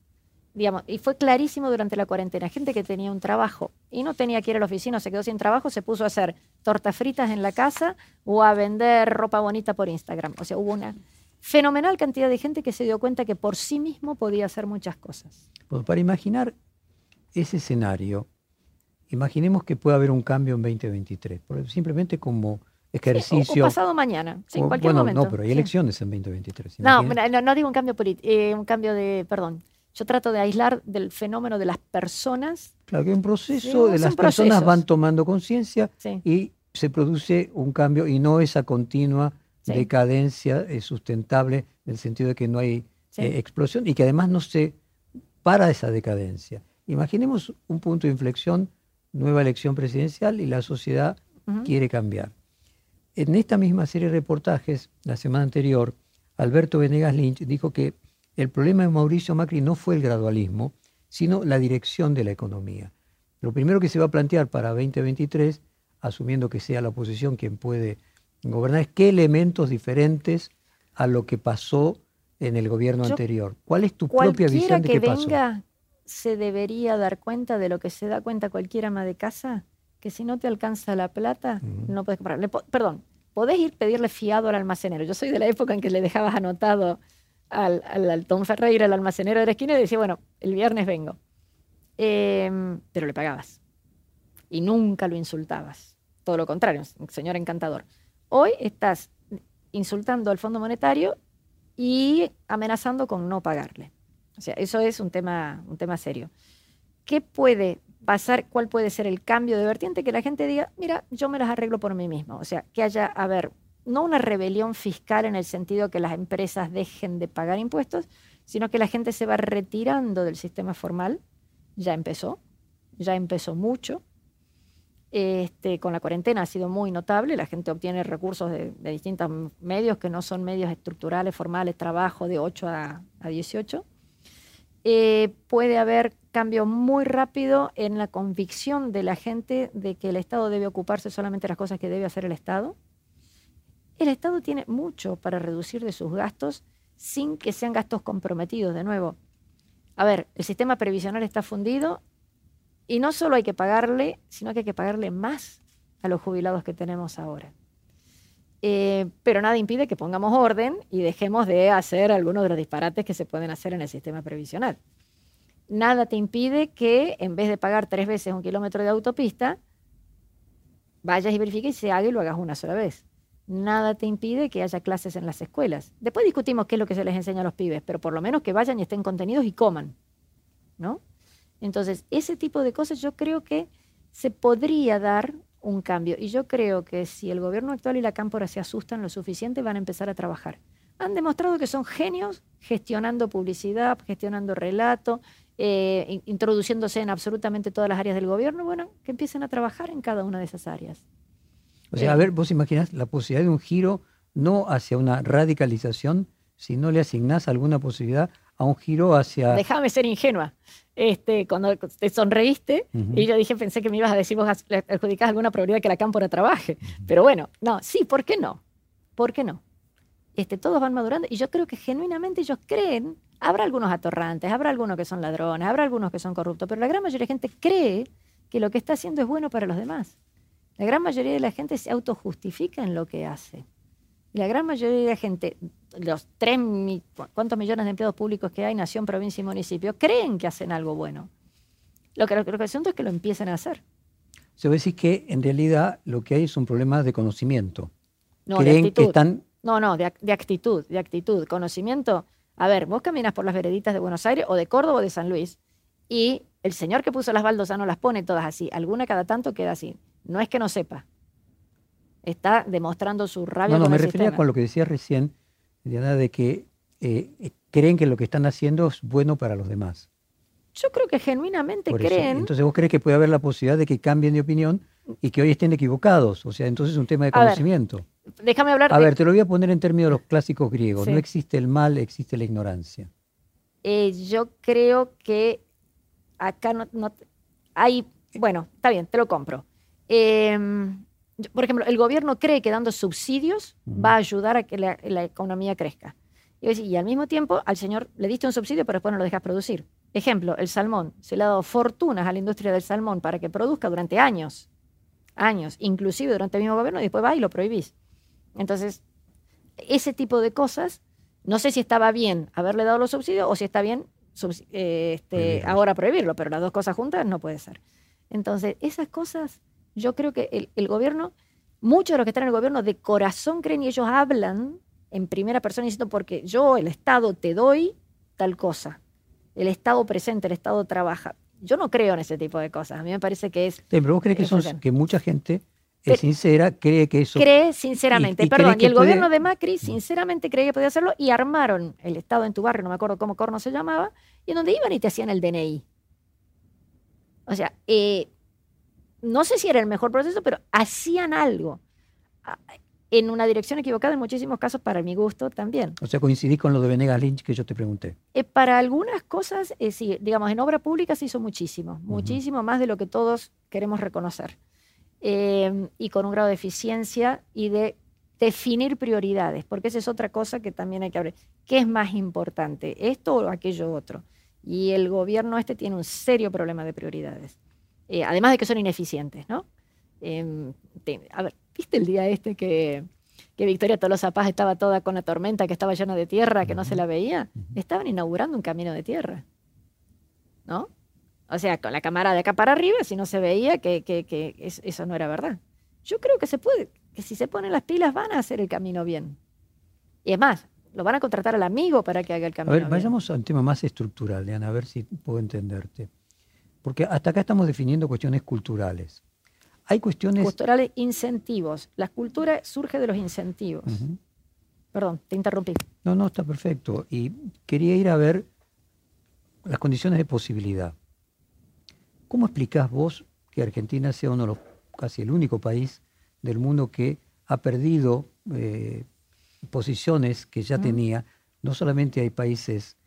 Digamos, y fue clarísimo durante la cuarentena, gente que tenía un trabajo y no tenía que ir a la oficina, se quedó sin trabajo, se puso a hacer tortas fritas en la casa o a vender ropa bonita por Instagram. O sea, hubo una fenomenal cantidad de gente que se dio cuenta que por sí mismo podía hacer muchas cosas. Pues para imaginar ese escenario, imaginemos que puede haber un cambio en 2023, simplemente como ejercicio. o, pasado mañana, en cualquier bueno, momento. No, pero hay elecciones en 2023. No, no, digo un cambio político, eh, un cambio de, perdón, yo trato de aislar del fenómeno de las personas. Claro, que un proceso de las personas van tomando conciencia y se produce un cambio y no esa continua decadencia eh, sustentable en el sentido de que no hay eh, explosión y que además no se para esa decadencia. Imaginemos un punto de inflexión, nueva elección presidencial y la sociedad quiere cambiar. En esta misma serie de reportajes, la semana anterior, Alberto Venegas Lynch dijo que el problema de Mauricio Macri no fue el gradualismo, sino la dirección de la economía. Lo primero que se va a plantear para 2023, asumiendo que sea la oposición quien puede gobernar, es qué elementos diferentes a lo que pasó en el gobierno anterior. ¿Cuál es tu propia visión de qué que venga, se debería dar cuenta de lo que se da cuenta cualquier ama de casa, que si no te alcanza la plata, no puedes comprar. perdón, podés ir pedirle fiado al almacenero. Yo soy de la época en que le dejabas anotado al, al, Tom Ferreira, el almacenero de la esquina, y decía, bueno, el viernes vengo. Em, pero le pagabas. Y nunca lo insultabas. Todo lo contrario, señor encantador. Hoy estás insultando al Fondo Monetario y amenazando con no pagarle. O sea, eso es un tema, un tema serio. ¿Qué puede pasar? ¿Cuál puede ser el cambio de vertiente? Que la gente diga, mira, yo me las arreglo por mí mismo. O sea, que haya, a ver, no una rebelión fiscal en el sentido que las empresas dejen de pagar impuestos, sino que la gente se va retirando del sistema formal. Ya empezó, ya empezó mucho. Este, con la cuarentena ha sido muy notable, la gente obtiene recursos de, distintos medios que no son medios estructurales, formales, trabajo de 8 a, 18. Eh, puede haber cambio muy rápido en la convicción de la gente de que el Estado debe ocuparse solamente de las cosas que debe hacer el Estado el Estado tiene mucho para reducir de sus gastos sin que sean gastos comprometidos. De nuevo, a ver, el sistema previsional está fundido y no solo hay que pagarle, sino que hay que pagarle más a los jubilados que tenemos ahora. Eh, pero nada impide que pongamos orden y dejemos de hacer algunos de los disparates que se pueden hacer en el sistema previsional. Nada te impide que en vez de pagar tres veces un kilómetro de autopista, vayas y verifiques y se haga y lo hagas una sola vez nada te impide que haya clases en las escuelas. Después discutimos qué es lo que se les enseña a los pibes, pero por lo menos que vayan y estén contenidos y coman, ¿no? Entonces, ese tipo de cosas yo creo que se podría dar un cambio. Y yo creo que si el gobierno actual y la cámpora se asustan lo suficiente, van a empezar a trabajar. Han demostrado que son genios gestionando publicidad, gestionando relato, eh, introduciéndose en absolutamente todas las áreas del gobierno. Bueno, que empiecen a trabajar en cada una de esas áreas. O sea, a ver, vos imaginás la posibilidad de un giro no hacia una radicalización, si no le asignás alguna posibilidad a un giro hacia... Déjame ser ingenua. Este, cuando te sonreíste, y yo dije, pensé que me ibas a decir, vos adjudicás alguna probabilidad de que la cámpora trabaje. Pero bueno, no, sí, ¿por qué no? ¿Por qué no? Este, todos van madurando y yo creo que genuinamente ellos creen, habrá algunos atorrantes, habrá algunos que son ladrones, habrá algunos que son corruptos, pero la gran mayoría de gente cree que lo que está haciendo es bueno para los demás. La gran mayoría de la gente se autojustifica en lo que hace. La gran mayoría de la gente, los tres, cuántos millones de empleados públicos que hay, nación, provincia y municipio, creen que hacen algo bueno. Lo que, lo que siento es que lo empiecen a hacer. Se va a decir que en realidad lo que hay es un problema de conocimiento. No, de actitud. No, no, de, de, actitud, de actitud. Conocimiento. A ver, vos caminas por las vereditas de Buenos Aires o de Córdoba o de San Luis y el señor que puso las baldosas no las pone todas así. Alguna cada tanto queda así. No es que no sepa. Está demostrando su rabia. No, no, me refería con lo que decía recién, Diana, de que eh, creen que lo que están haciendo es bueno para los demás. Yo creo que genuinamente creen. Entonces vos crees que puede haber la posibilidad de que cambien de opinión y que hoy estén equivocados. O sea, entonces es un tema de conocimiento. déjame hablar. A ver, te lo voy a poner en términos de los clásicos griegos. No existe el mal, existe la ignorancia. Eh, yo creo que acá no, hay. Bueno, está bien, te lo compro. Em, por ejemplo, el gobierno cree que dando subsidios va a ayudar a que la, economía crezca. Y, al mismo tiempo, al señor le diste un subsidio, pero después no lo dejas producir. Ejemplo, el salmón. Se le ha dado fortunas a la industria del salmón para que produzca durante años, años, inclusive durante el mismo gobierno, y después va y lo prohibís. Entonces, ese tipo de cosas, no sé si estaba bien haberle dado los subsidios o si está bien eh, este, ahora prohibirlo, pero las dos cosas juntas no puede ser. Entonces, esas cosas, yo creo que el, el gobierno, muchos de los que están en el gobierno de corazón creen y ellos hablan en primera persona diciendo porque yo, el Estado, te doy tal cosa el Estado presente, el Estado trabaja. Yo no creo en ese tipo de cosas. A mí me parece que es. pero vos crees que, son, que mucha gente es sincera, cree que eso. Cree sinceramente, perdón. Y el gobierno de Macri sinceramente creía que podía hacerlo y armaron el Estado en tu barrio, no me acuerdo cómo corno se llamaba, y en donde iban y te hacían el DNI. O sea, eh, no sé si era el mejor proceso, pero hacían algo en una dirección equivocada en muchísimos casos para mi gusto también. O sea, coincidí con lo de Venegas Lynch que yo te pregunté. Eh, para algunas cosas, eh, sí, digamos, en obra pública se hizo muchísimo, muchísimo más de lo que todos queremos reconocer. Em, y con un grado de eficiencia y de definir prioridades, porque esa es otra cosa que también hay que hablar. ¿Qué es más importante, esto o aquello otro? Y el gobierno este tiene un serio problema de prioridades, eh, además de que son ineficientes, ¿no? Em, a ver, ¿viste el día este que, que Victoria Tolosa Paz estaba toda con la tormenta, que estaba llena de tierra, que no se la veía? Estaban inaugurando un camino de tierra, ¿no? O sea, con la cámara de acá para arriba, si no se veía que, que, eso no era verdad. Yo creo que se puede, que si se ponen las pilas van a hacer el camino bien. Y es más, lo van a contratar al amigo para que haga el camino. A ver, vayamos a un tema más estructural, Diana, a ver si puedo entenderte. Porque hasta acá estamos definiendo cuestiones culturales. Hay cuestiones... Culturales incentivos. La cultura surge de los incentivos. Perdón, te interrumpí. No, no, está perfecto. Y quería ir a ver las condiciones de posibilidad. ¿Cómo explicás vos que Argentina sea uno de los, casi el único país del mundo que ha perdido eh, posiciones que ya tenía? No solamente hay países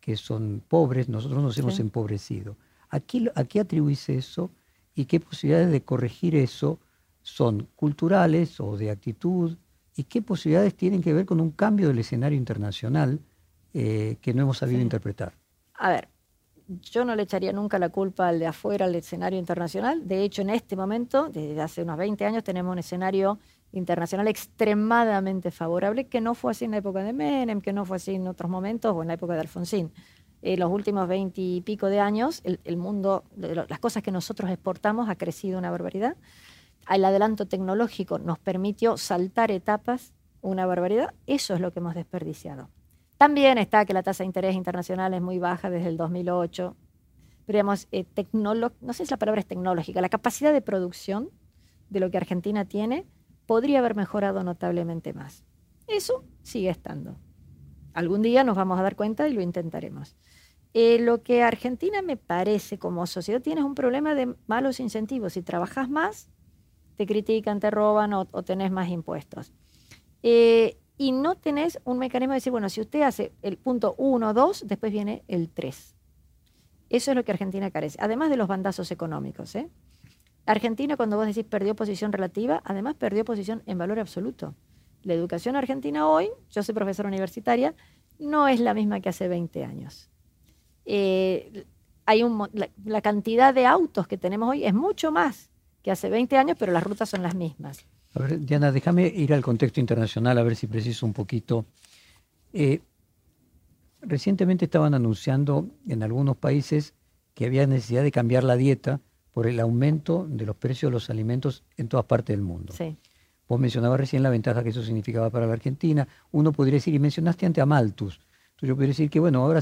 que son pobres, nosotros nos hemos empobrecido. ¿A qué, ¿A qué atribuís eso? y qué posibilidades de corregir eso son culturales o de actitud y qué posibilidades tienen que ver con un cambio del escenario internacional eh, que no hemos sabido interpretar. A ver, yo no le echaría nunca la culpa al de afuera al escenario internacional. De hecho, en este momento, desde hace unos 20 años, tenemos un escenario internacional extremadamente favorable, que no fue así en la época de Menem, que no fue así en otros momentos o en la época de Alfonsín eh, los últimos veinte y pico de años, el, mundo, las cosas que nosotros exportamos ha crecido una barbaridad. El adelanto tecnológico nos permitió saltar etapas una barbaridad. Eso es lo que hemos desperdiciado. También está que la tasa de interés internacional es muy baja desde el 2008. Pero digamos, eh, no sé si la palabra es tecnológica, la capacidad de producción de lo que Argentina tiene podría haber mejorado notablemente más. Eso sigue estando. Algún día nos vamos a dar cuenta y lo intentaremos. Eh, lo que Argentina me parece como sociedad tiene un problema de malos incentivos. Si trabajas más, te critican, te roban o, tenés más impuestos. Eh, y no tenés un mecanismo de decir, bueno, si usted hace el punto 1, 2, después viene el 3. Eso es lo que Argentina carece, además de los bandazos económicos. ¿eh? Argentina, cuando vos decís perdió posición relativa, además perdió posición en valor absoluto. La educación argentina hoy, yo soy profesora universitaria, no es la misma que hace 20 años. Eh, hay un, la, cantidad de autos que tenemos hoy es mucho más que hace 20 años, pero las rutas son las mismas. A ver, Diana, déjame ir al contexto internacional a ver si preciso un poquito. Eh, recientemente estaban anunciando en algunos países que había necesidad de cambiar la dieta por el aumento de los precios de los alimentos en todas partes del mundo. Sí. Vos mencionabas recién la ventaja que eso significaba para la Argentina. Uno podría decir, y mencionaste ante a Malthus, entonces yo podría decir que, bueno, ahora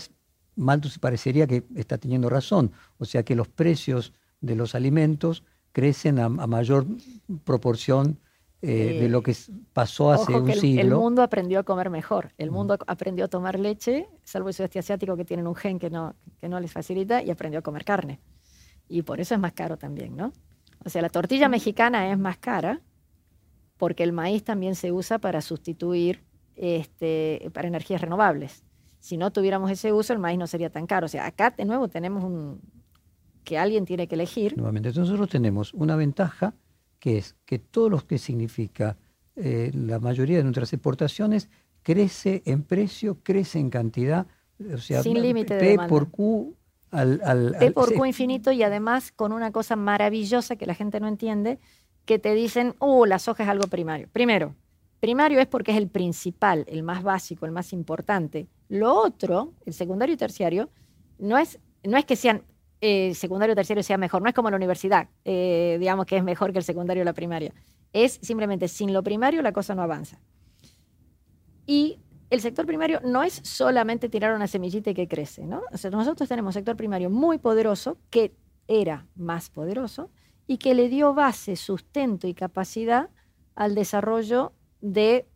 Malthus parecería que está teniendo razón, o sea que los precios de los alimentos crecen a, mayor proporción eh, de lo que pasó hace un siglo. El, mundo aprendió a comer mejor. El mundo aprendió a tomar leche, salvo el sudeste asiático que tienen un gen que no, que no les facilita, y aprendió a comer carne. Y por eso es más caro también, ¿no? O sea, la tortilla mexicana es más cara porque el maíz también se usa para sustituir este, para energías renovables. Si no tuviéramos ese uso, el maíz no sería tan caro. O sea, acá de nuevo tenemos un que alguien tiene que elegir. Nuevamente, nosotros tenemos una ventaja que es que todo lo que significa eh, la mayoría de nuestras exportaciones crece en precio, crece en cantidad, o sea, Sin límite P por Q al... al, P por Q infinito y además con una cosa maravillosa que la gente no entiende, que te dicen, uh, la soja es algo primario. Primero, primario es porque es el principal, el más básico, el más importante. Lo otro, el secundario y terciario, no es, no es que sean eh, secundario o terciario sea mejor, no es como la universidad, eh, digamos que es mejor que el secundario o la primaria. Es simplemente sin lo primario la cosa no avanza. Y el sector primario no es solamente tirar una semillita y que crece, ¿no? nosotros tenemos un sector primario muy poderoso que era más poderoso y que le dio base, sustento y capacidad al desarrollo de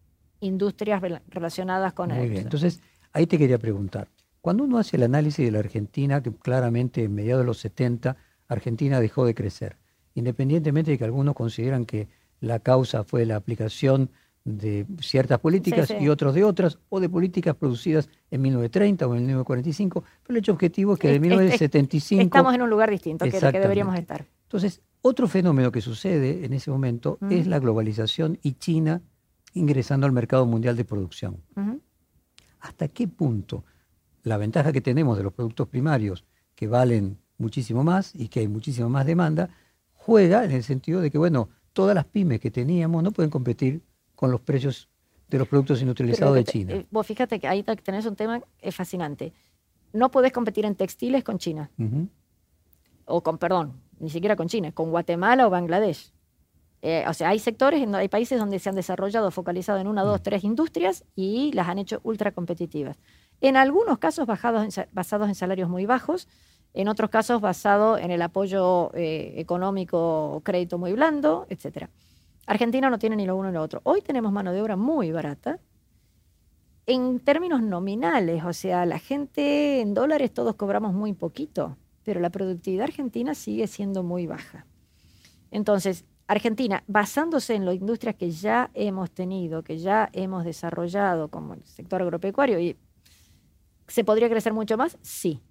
industrias relacionadas con Muy bien, entonces ahí te quería preguntar, cuando uno hace el análisis de la Argentina, que claramente en mediados de los 70 Argentina dejó de crecer, independientemente de que algunos consideran que la causa fue la aplicación de ciertas políticas y otros de otras, o de políticas producidas en 1930 o en 1945, pero el hecho objetivo es que de 1975... Estamos en un lugar distinto que, que deberíamos estar. Entonces, otro fenómeno que sucede en ese momento es la globalización y China ingresando al mercado mundial de producción. ¿Hasta qué punto la ventaja que tenemos de los productos primarios, que valen muchísimo más y que hay muchísima más demanda, juega en el sentido de que, bueno, todas las pymes que teníamos no pueden competir con los precios de los productos industrializados de China. Eh, vos fíjate que ahí tenés un tema fascinante. No podés competir en textiles con China. O con, perdón, ni siquiera con China, con Guatemala o Bangladesh. Eh, o sea, hay sectores, hay países donde se han desarrollado, focalizado en una, dos, mm. tres industrias y las han hecho ultra competitivas. En algunos casos basados en, salarios muy bajos, en otros casos basados en el apoyo eh, económico o crédito muy blando, etcétera. Argentina no tiene ni lo uno ni lo otro. Hoy tenemos mano de obra muy barata. En términos nominales, o sea, la gente en dólares todos cobramos muy poquito, pero la productividad argentina sigue siendo muy baja. Entonces, Argentina, basándose en las industrias que ya hemos tenido, que ya hemos desarrollado, como el sector agropecuario, y ¿se podría crecer mucho más? Sí.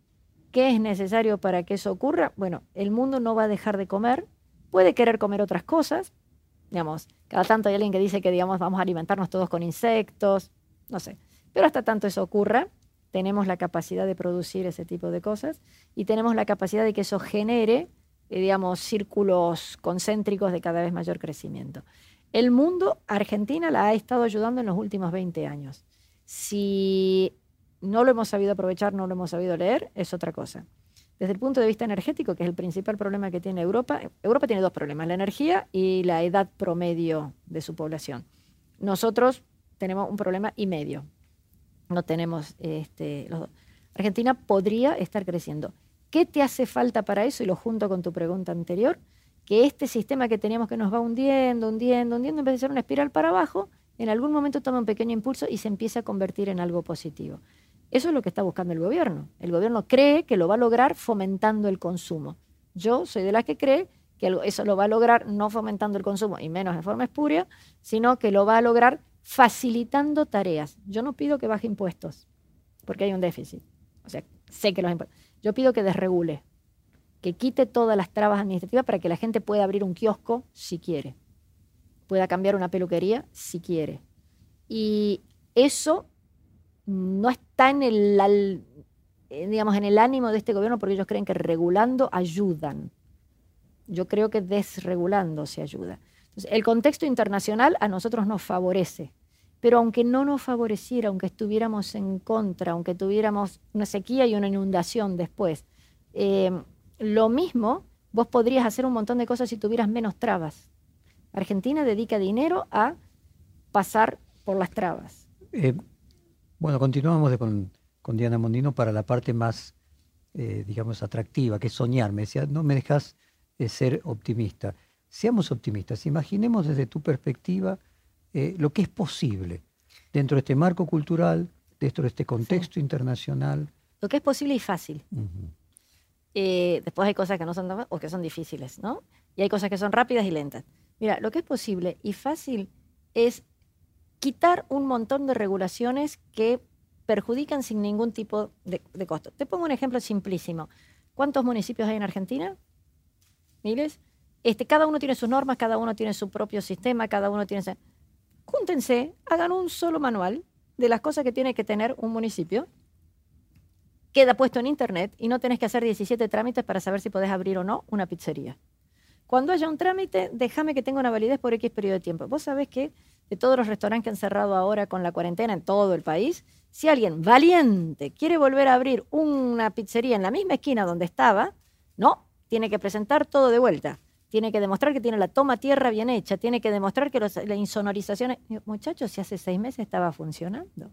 ¿Qué es necesario para que eso ocurra? Bueno, el mundo no va a dejar de comer, puede querer comer otras cosas, Digamos, cada tanto hay alguien que dice que, digamos, vamos a alimentarnos todos con insectos, no sé. Pero hasta tanto eso ocurra, tenemos la capacidad de producir ese tipo de cosas y tenemos la capacidad de que eso genere, eh, digamos, círculos concéntricos de cada vez mayor crecimiento. El mundo, Argentina la ha estado ayudando en los últimos 20 años. Si no lo hemos sabido aprovechar, no lo hemos sabido leer, es otra cosa. Desde el punto de vista energético, que es el principal problema que tiene Europa, Europa tiene dos problemas, la energía y la edad promedio de su población. Nosotros tenemos un problema y medio. No tenemos este, los Argentina podría estar creciendo. ¿Qué te hace falta para eso? Y lo junto con tu pregunta anterior, que este sistema que teníamos que nos va hundiendo, hundiendo, hundiendo, en vez de ser una espiral para abajo, en algún momento toma un pequeño impulso y se empieza a convertir en algo positivo. Eso es lo que está buscando el gobierno. El gobierno cree que lo va a lograr fomentando el consumo. Yo soy de las que cree que eso lo va a lograr no fomentando el consumo y menos en forma espuria, sino que lo va a lograr facilitando tareas. Yo no pido que baje impuestos, porque hay un déficit. O sea, sé que los impuestos. Yo pido que desregule, que quite todas las trabas administrativas para que la gente pueda abrir un kiosco si quiere, pueda cambiar una peluquería si quiere. Y eso no está en el, digamos, en el ánimo de este gobierno porque ellos creen que regulando ayudan. Yo creo que desregulando se ayuda. el contexto internacional a nosotros nos favorece, pero aunque no nos favoreciera, aunque estuviéramos en contra, aunque tuviéramos una sequía y una inundación después, eh, lo mismo, vos podrías hacer un montón de cosas si tuvieras menos trabas. Argentina dedica dinero a pasar por las trabas. Eh, bueno, continuamos con, Diana Mondino para la parte más, eh, digamos, atractiva, que es soñar. Me decía, no me dejas de ser optimista. Seamos optimistas, imaginemos desde tu perspectiva eh, lo que es posible dentro de este marco cultural, dentro de este contexto internacional. Lo que es posible y fácil. Eh, después hay cosas que no son o que son difíciles, ¿no? Y hay cosas que son rápidas y lentas. Mira, lo que es posible y fácil es quitar un montón de regulaciones que perjudican sin ningún tipo de, costo. Te pongo un ejemplo simplísimo. ¿Cuántos municipios hay en Argentina? Miles. Este, cada uno tiene sus normas, cada uno tiene su propio sistema, cada uno tiene... Júntense, hagan un solo manual de las cosas que tiene que tener un municipio, queda puesto en internet y no tenés que hacer 17 trámites para saber si podés abrir o no una pizzería. Cuando haya un trámite, déjame que tenga una validez por X periodo de tiempo. Vos sabés que de todos los restaurantes que han cerrado ahora con la cuarentena en todo el país, si alguien valiente quiere volver a abrir una pizzería en la misma esquina donde estaba, no, tiene que presentar todo de vuelta. Tiene que demostrar que tiene la toma tierra bien hecha, tiene que demostrar que la insonorización... Muchachos, si hace seis meses estaba funcionando.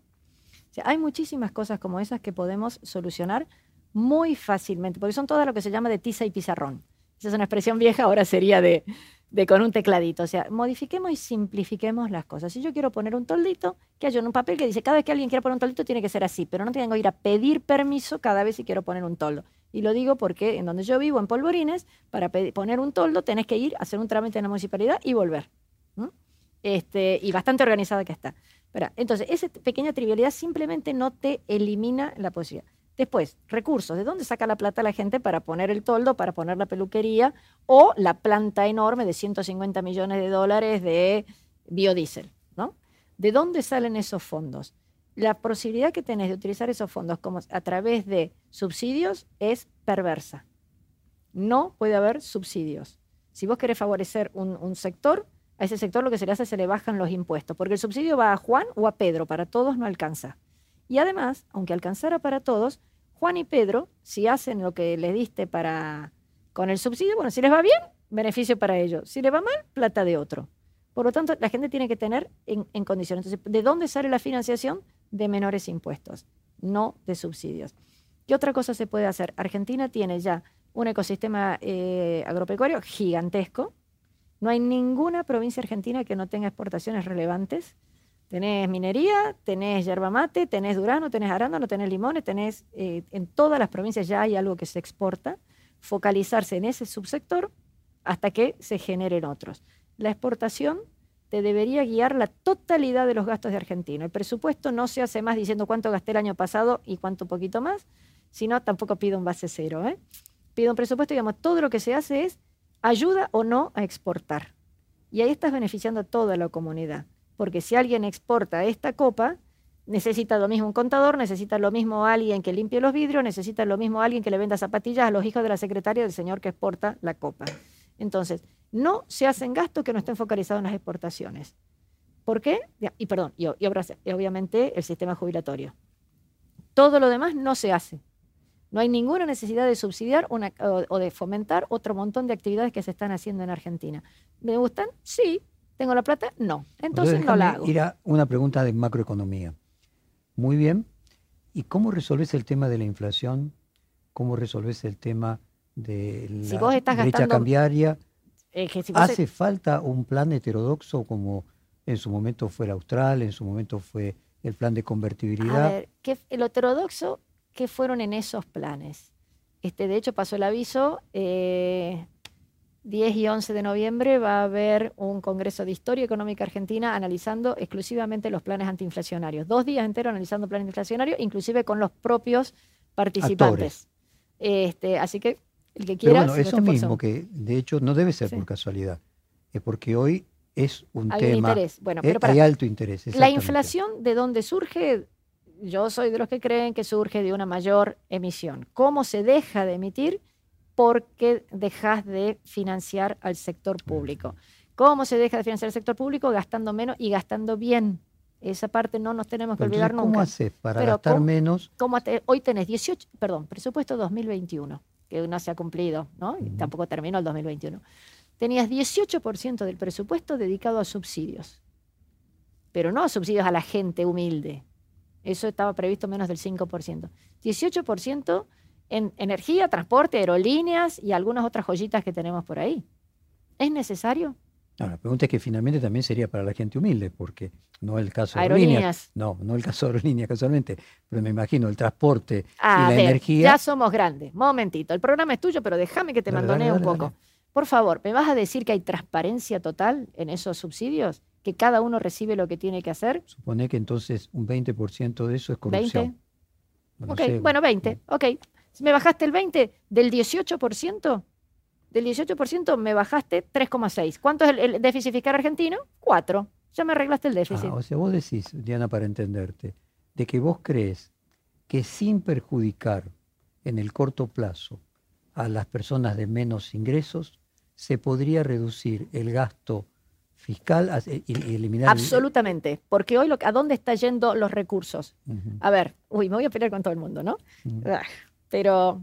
hay muchísimas cosas como esas que podemos solucionar muy fácilmente, porque son todas lo que se llama de tiza y pizarrón. Esa es una expresión vieja, ahora sería de, de con un tecladito. O sea, modifiquemos y simplifiquemos las cosas. Si yo quiero poner un toldito, que haya un papel que dice, cada vez que alguien quiera poner un toldito tiene que ser así, pero no tengo que ir a pedir permiso cada vez si quiero poner un toldo. Y lo digo porque en donde yo vivo, en Polvorines, para poner un toldo tenés que ir a hacer un trámite en la municipalidad y volver. Este, y bastante organizada que está. Pero, entonces, esa pequeña trivialidad simplemente no te elimina la posibilidad. Después, recursos. ¿De dónde saca la plata la gente para poner el toldo, para poner la peluquería o la planta enorme de 150 millones de dólares de biodiesel? ¿no? ¿De dónde salen esos fondos? La posibilidad que tenés de utilizar esos fondos como a través de subsidios es perversa. No puede haber subsidios. Si vos querés favorecer un, sector, a ese sector lo que se le hace es se le bajan los impuestos, porque el subsidio va a Juan o a Pedro, para todos no alcanza. Y además, aunque alcanzara para todos, Juan y Pedro, si hacen lo que les diste para con el subsidio, bueno, si les va bien, beneficio para ellos. Si les va mal, plata de otro. Por lo tanto, la gente tiene que tener en, en condiciones. Entonces, ¿de dónde sale la financiación? De menores impuestos, no de subsidios. ¿Qué otra cosa se puede hacer? Argentina tiene ya un ecosistema eh, agropecuario gigantesco. No hay ninguna provincia argentina que no tenga exportaciones relevantes. Tenés minería, tenés yerba mate, tenés durano, tenés arándano, tenés limones, tenés eh, en todas las provincias ya hay algo que se exporta. Focalizarse en ese subsector hasta que se generen otros. La exportación te debería guiar la totalidad de los gastos de Argentina. El presupuesto no se hace más diciendo cuánto gasté el año pasado y cuánto poquito más, sino tampoco pido un base cero. ¿eh? Pido un presupuesto, digamos, todo lo que se hace es ayuda o no a exportar. Y ahí estás beneficiando a toda la comunidad porque si alguien exporta esta copa, necesita lo mismo un contador, necesita lo mismo alguien que limpie los vidrios, necesita lo mismo alguien que le venda zapatillas a los hijos de la secretaria del señor que exporta la copa. Entonces, no se hacen gastos que no estén focalizados en las exportaciones. ¿Por qué? Y perdón, y, obviamente el sistema jubilatorio. Todo lo demás no se hace. No hay ninguna necesidad de subsidiar o, o de fomentar otro montón de actividades que se están haciendo en Argentina. ¿Me gustan? Sí, ¿Tengo la plata? No. Entonces, no la hago. Ir a una pregunta de macroeconomía. Muy bien. ¿Y cómo resolves el tema de la inflación? ¿Cómo resolves el tema de la brecha cambiaria? ¿Hace falta un plan heterodoxo como en su momento fue el austral, en su momento fue el plan de convertibilidad? A ver, ¿qué, el heterodoxo, ¿qué fueron en esos planes? Este, de hecho, pasó el aviso, eh, 10 y 11 de noviembre va a haber un Congreso de Historia Económica Argentina analizando exclusivamente los planes antiinflacionarios. Dos días enteros analizando planes inflacionarios, inclusive con los propios participantes. Este, así que el que quiera... Pero bueno, eso mismo, que de hecho no debe ser por casualidad, es porque hoy es un hay tema... Interés. Bueno, eh, hay alto interés. La inflación, ¿de dónde surge? Yo soy de los que creen que surge de una mayor emisión. ¿Cómo se deja de emitir? Porque dejas de financiar al sector público. ¿Cómo se deja de financiar al sector público? Gastando menos y gastando bien. Esa parte no nos tenemos que olvidar nunca. ¿Cómo haces para gastar menos? hoy tenés 18, perdón, presupuesto 2021, que no se ha cumplido, ¿no? tampoco terminó el 2021. Tenías 18% del presupuesto dedicado a subsidios, pero no a subsidios a la gente humilde. Eso estaba previsto menos del 5%. 18% en energía, transporte, aerolíneas y algunas otras joyitas que tenemos por ahí. ¿Es necesario? la pregunta es que finalmente también sería para la gente humilde, porque no el caso de aerolíneas. No, no el caso de aerolíneas casualmente, pero me imagino el transporte y la energía. Ya somos grandes. Momentito, el programa es tuyo, pero déjame que te mandone un poco. Por favor, ¿me vas a decir que hay transparencia total en esos subsidios? ¿Que cada uno recibe lo que tiene que hacer? Supone que entonces un 20% de eso es corrupción. ¿20? ok, bueno, 20, ok. Me bajaste el 20 del 18%, del 18% me bajaste 3,6. ¿Cuánto es el, déficit fiscal argentino? 4. Ya me arreglaste el déficit. Ah, o sea, vos decís, Diana, para entenderte, de que vos crees que sin perjudicar en el corto plazo a las personas de menos ingresos, se podría reducir el gasto fiscal y eliminar... Absolutamente, porque hoy lo, a dónde están yendo los recursos. A ver, uy, me voy a pelear con todo el mundo, ¿no? Pero,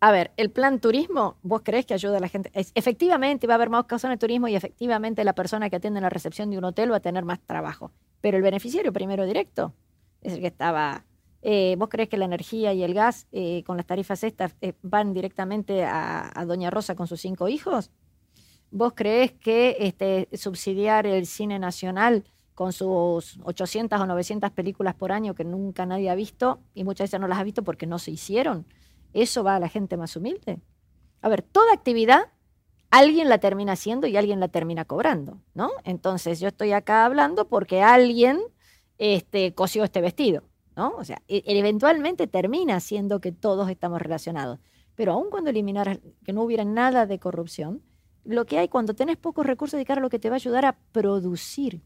a ver, el plan turismo, ¿vos crees que ayuda a la gente? efectivamente va a haber más casos de turismo y efectivamente la persona que atiende en la recepción de un hotel va a tener más trabajo. Pero el beneficiario primero directo es el que estaba eh, ¿Vos crees que la energía y el gas eh, con las tarifas estas eh, van directamente a, Doña Rosa con sus cinco hijos? ¿Vos crees que este, subsidiar el cine nacional con sus 800 o 900 películas por año que nunca nadie ha visto y muchas veces no las ha visto porque no se hicieron, eso va a la gente más humilde? A ver, toda actividad alguien la termina haciendo y alguien la termina cobrando, ¿no? Entonces yo estoy acá hablando porque alguien este, cosió este vestido. ¿no? O sea, e, eventualmente termina siendo que todos estamos relacionados. Pero aun cuando eliminaras que no hubiera nada de corrupción, lo que hay cuando tenés pocos recursos, dedicar a lo que te va a ayudar a producir.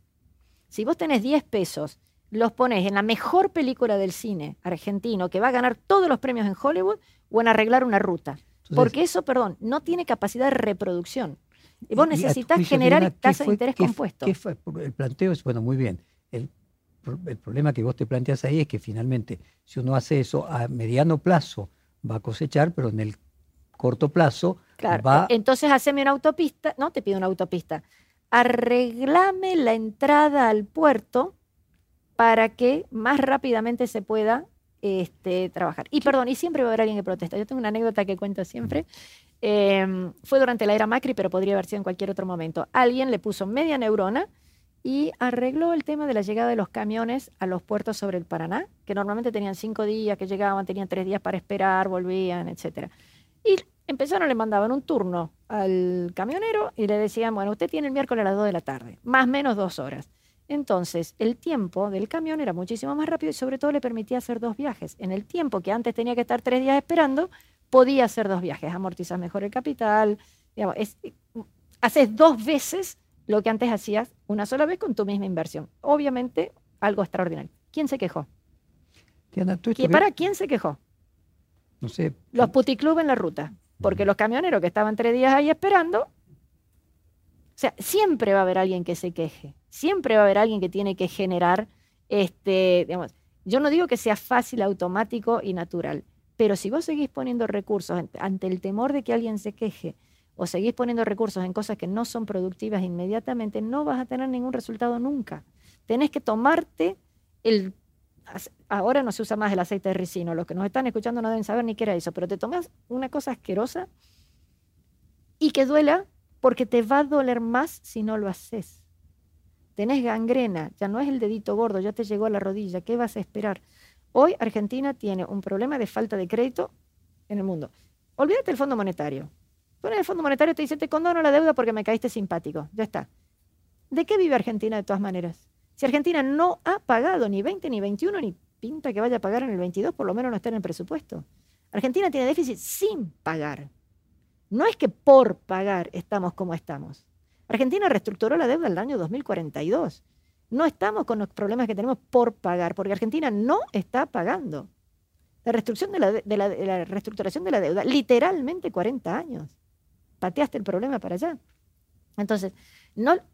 Si vos tenés 10 pesos, los pones en la mejor película del cine argentino que va a ganar todos los premios en Hollywood o en arreglar una ruta. Porque eso, perdón, no tiene capacidad de reproducción. Y vos necesitas generar tasa de interés compuesto. El planteo es, bueno, muy bien. El el problema que vos te planteas ahí es que finalmente, si uno hace eso a mediano plazo, va a cosechar, pero en el corto plazo va... Entonces, haceme una autopista, no te pido una autopista, arreglame la entrada al puerto para que más rápidamente se pueda este, trabajar. Y perdón, y siempre va a haber alguien que protesta. Yo tengo una anécdota que cuento siempre. Em, fue durante la era Macri, pero podría haber sido en cualquier otro momento. Alguien le puso media neurona y arregló el tema de la llegada de los camiones a los puertos sobre el Paraná, que normalmente tenían cinco días, que llegaban, tenían tres días para esperar, volvían, etc. Y empezaron, le mandaban un turno al camionero y le decían, bueno, usted tiene el miércoles a las 2 de la tarde, más o menos dos horas. Entonces, el tiempo del camión era muchísimo más rápido y sobre todo le permitía hacer dos viajes. En el tiempo que antes tenía que estar tres días esperando, podía hacer dos viajes, amortizas mejor el capital, digamos, haces dos veces lo que antes hacías una sola vez con tu misma inversión. Obviamente, algo extraordinario. ¿Quién se quejó? ¿Para quién se quejó? No sé. Los puticlub en la ruta. Porque los camioneros que estaban tres días ahí esperando. O sea, siempre va a haber alguien que se queje. Siempre va a haber alguien que tiene que generar, este, digamos, yo no digo que sea fácil, automático y natural, pero si vos seguís poniendo recursos ante el temor de que alguien se queje, o seguís poniendo recursos en cosas que no son productivas inmediatamente, no vas a tener ningún resultado nunca. Tenés que tomarte el... Ahora no se usa más el aceite de ricino, los que nos están escuchando no deben saber ni qué era eso, pero te tomas una cosa asquerosa y que duela porque te va a doler más si no lo haces. Tenés gangrena, ya no es el dedito gordo, ya te llegó a la rodilla, ¿qué vas a esperar? Hoy Argentina tiene un problema de falta de crédito en el mundo. Olvídate del Fondo Monetario. Bueno, el Fondo Monetario te dice, te condono la deuda porque me caíste simpático. Ya está. ¿De qué vive Argentina de todas maneras? Si Argentina no ha pagado ni 20, ni 21, ni pinta que vaya a pagar en el 22, por lo menos no está en el presupuesto. Argentina tiene déficit sin pagar. No es que por pagar estamos como estamos. Argentina reestructuró la deuda el año 2042. No estamos con los problemas que tenemos por pagar, porque Argentina no está pagando. La, reestructuración de la, deuda, literalmente 40 años pateaste el problema para allá. Entonces,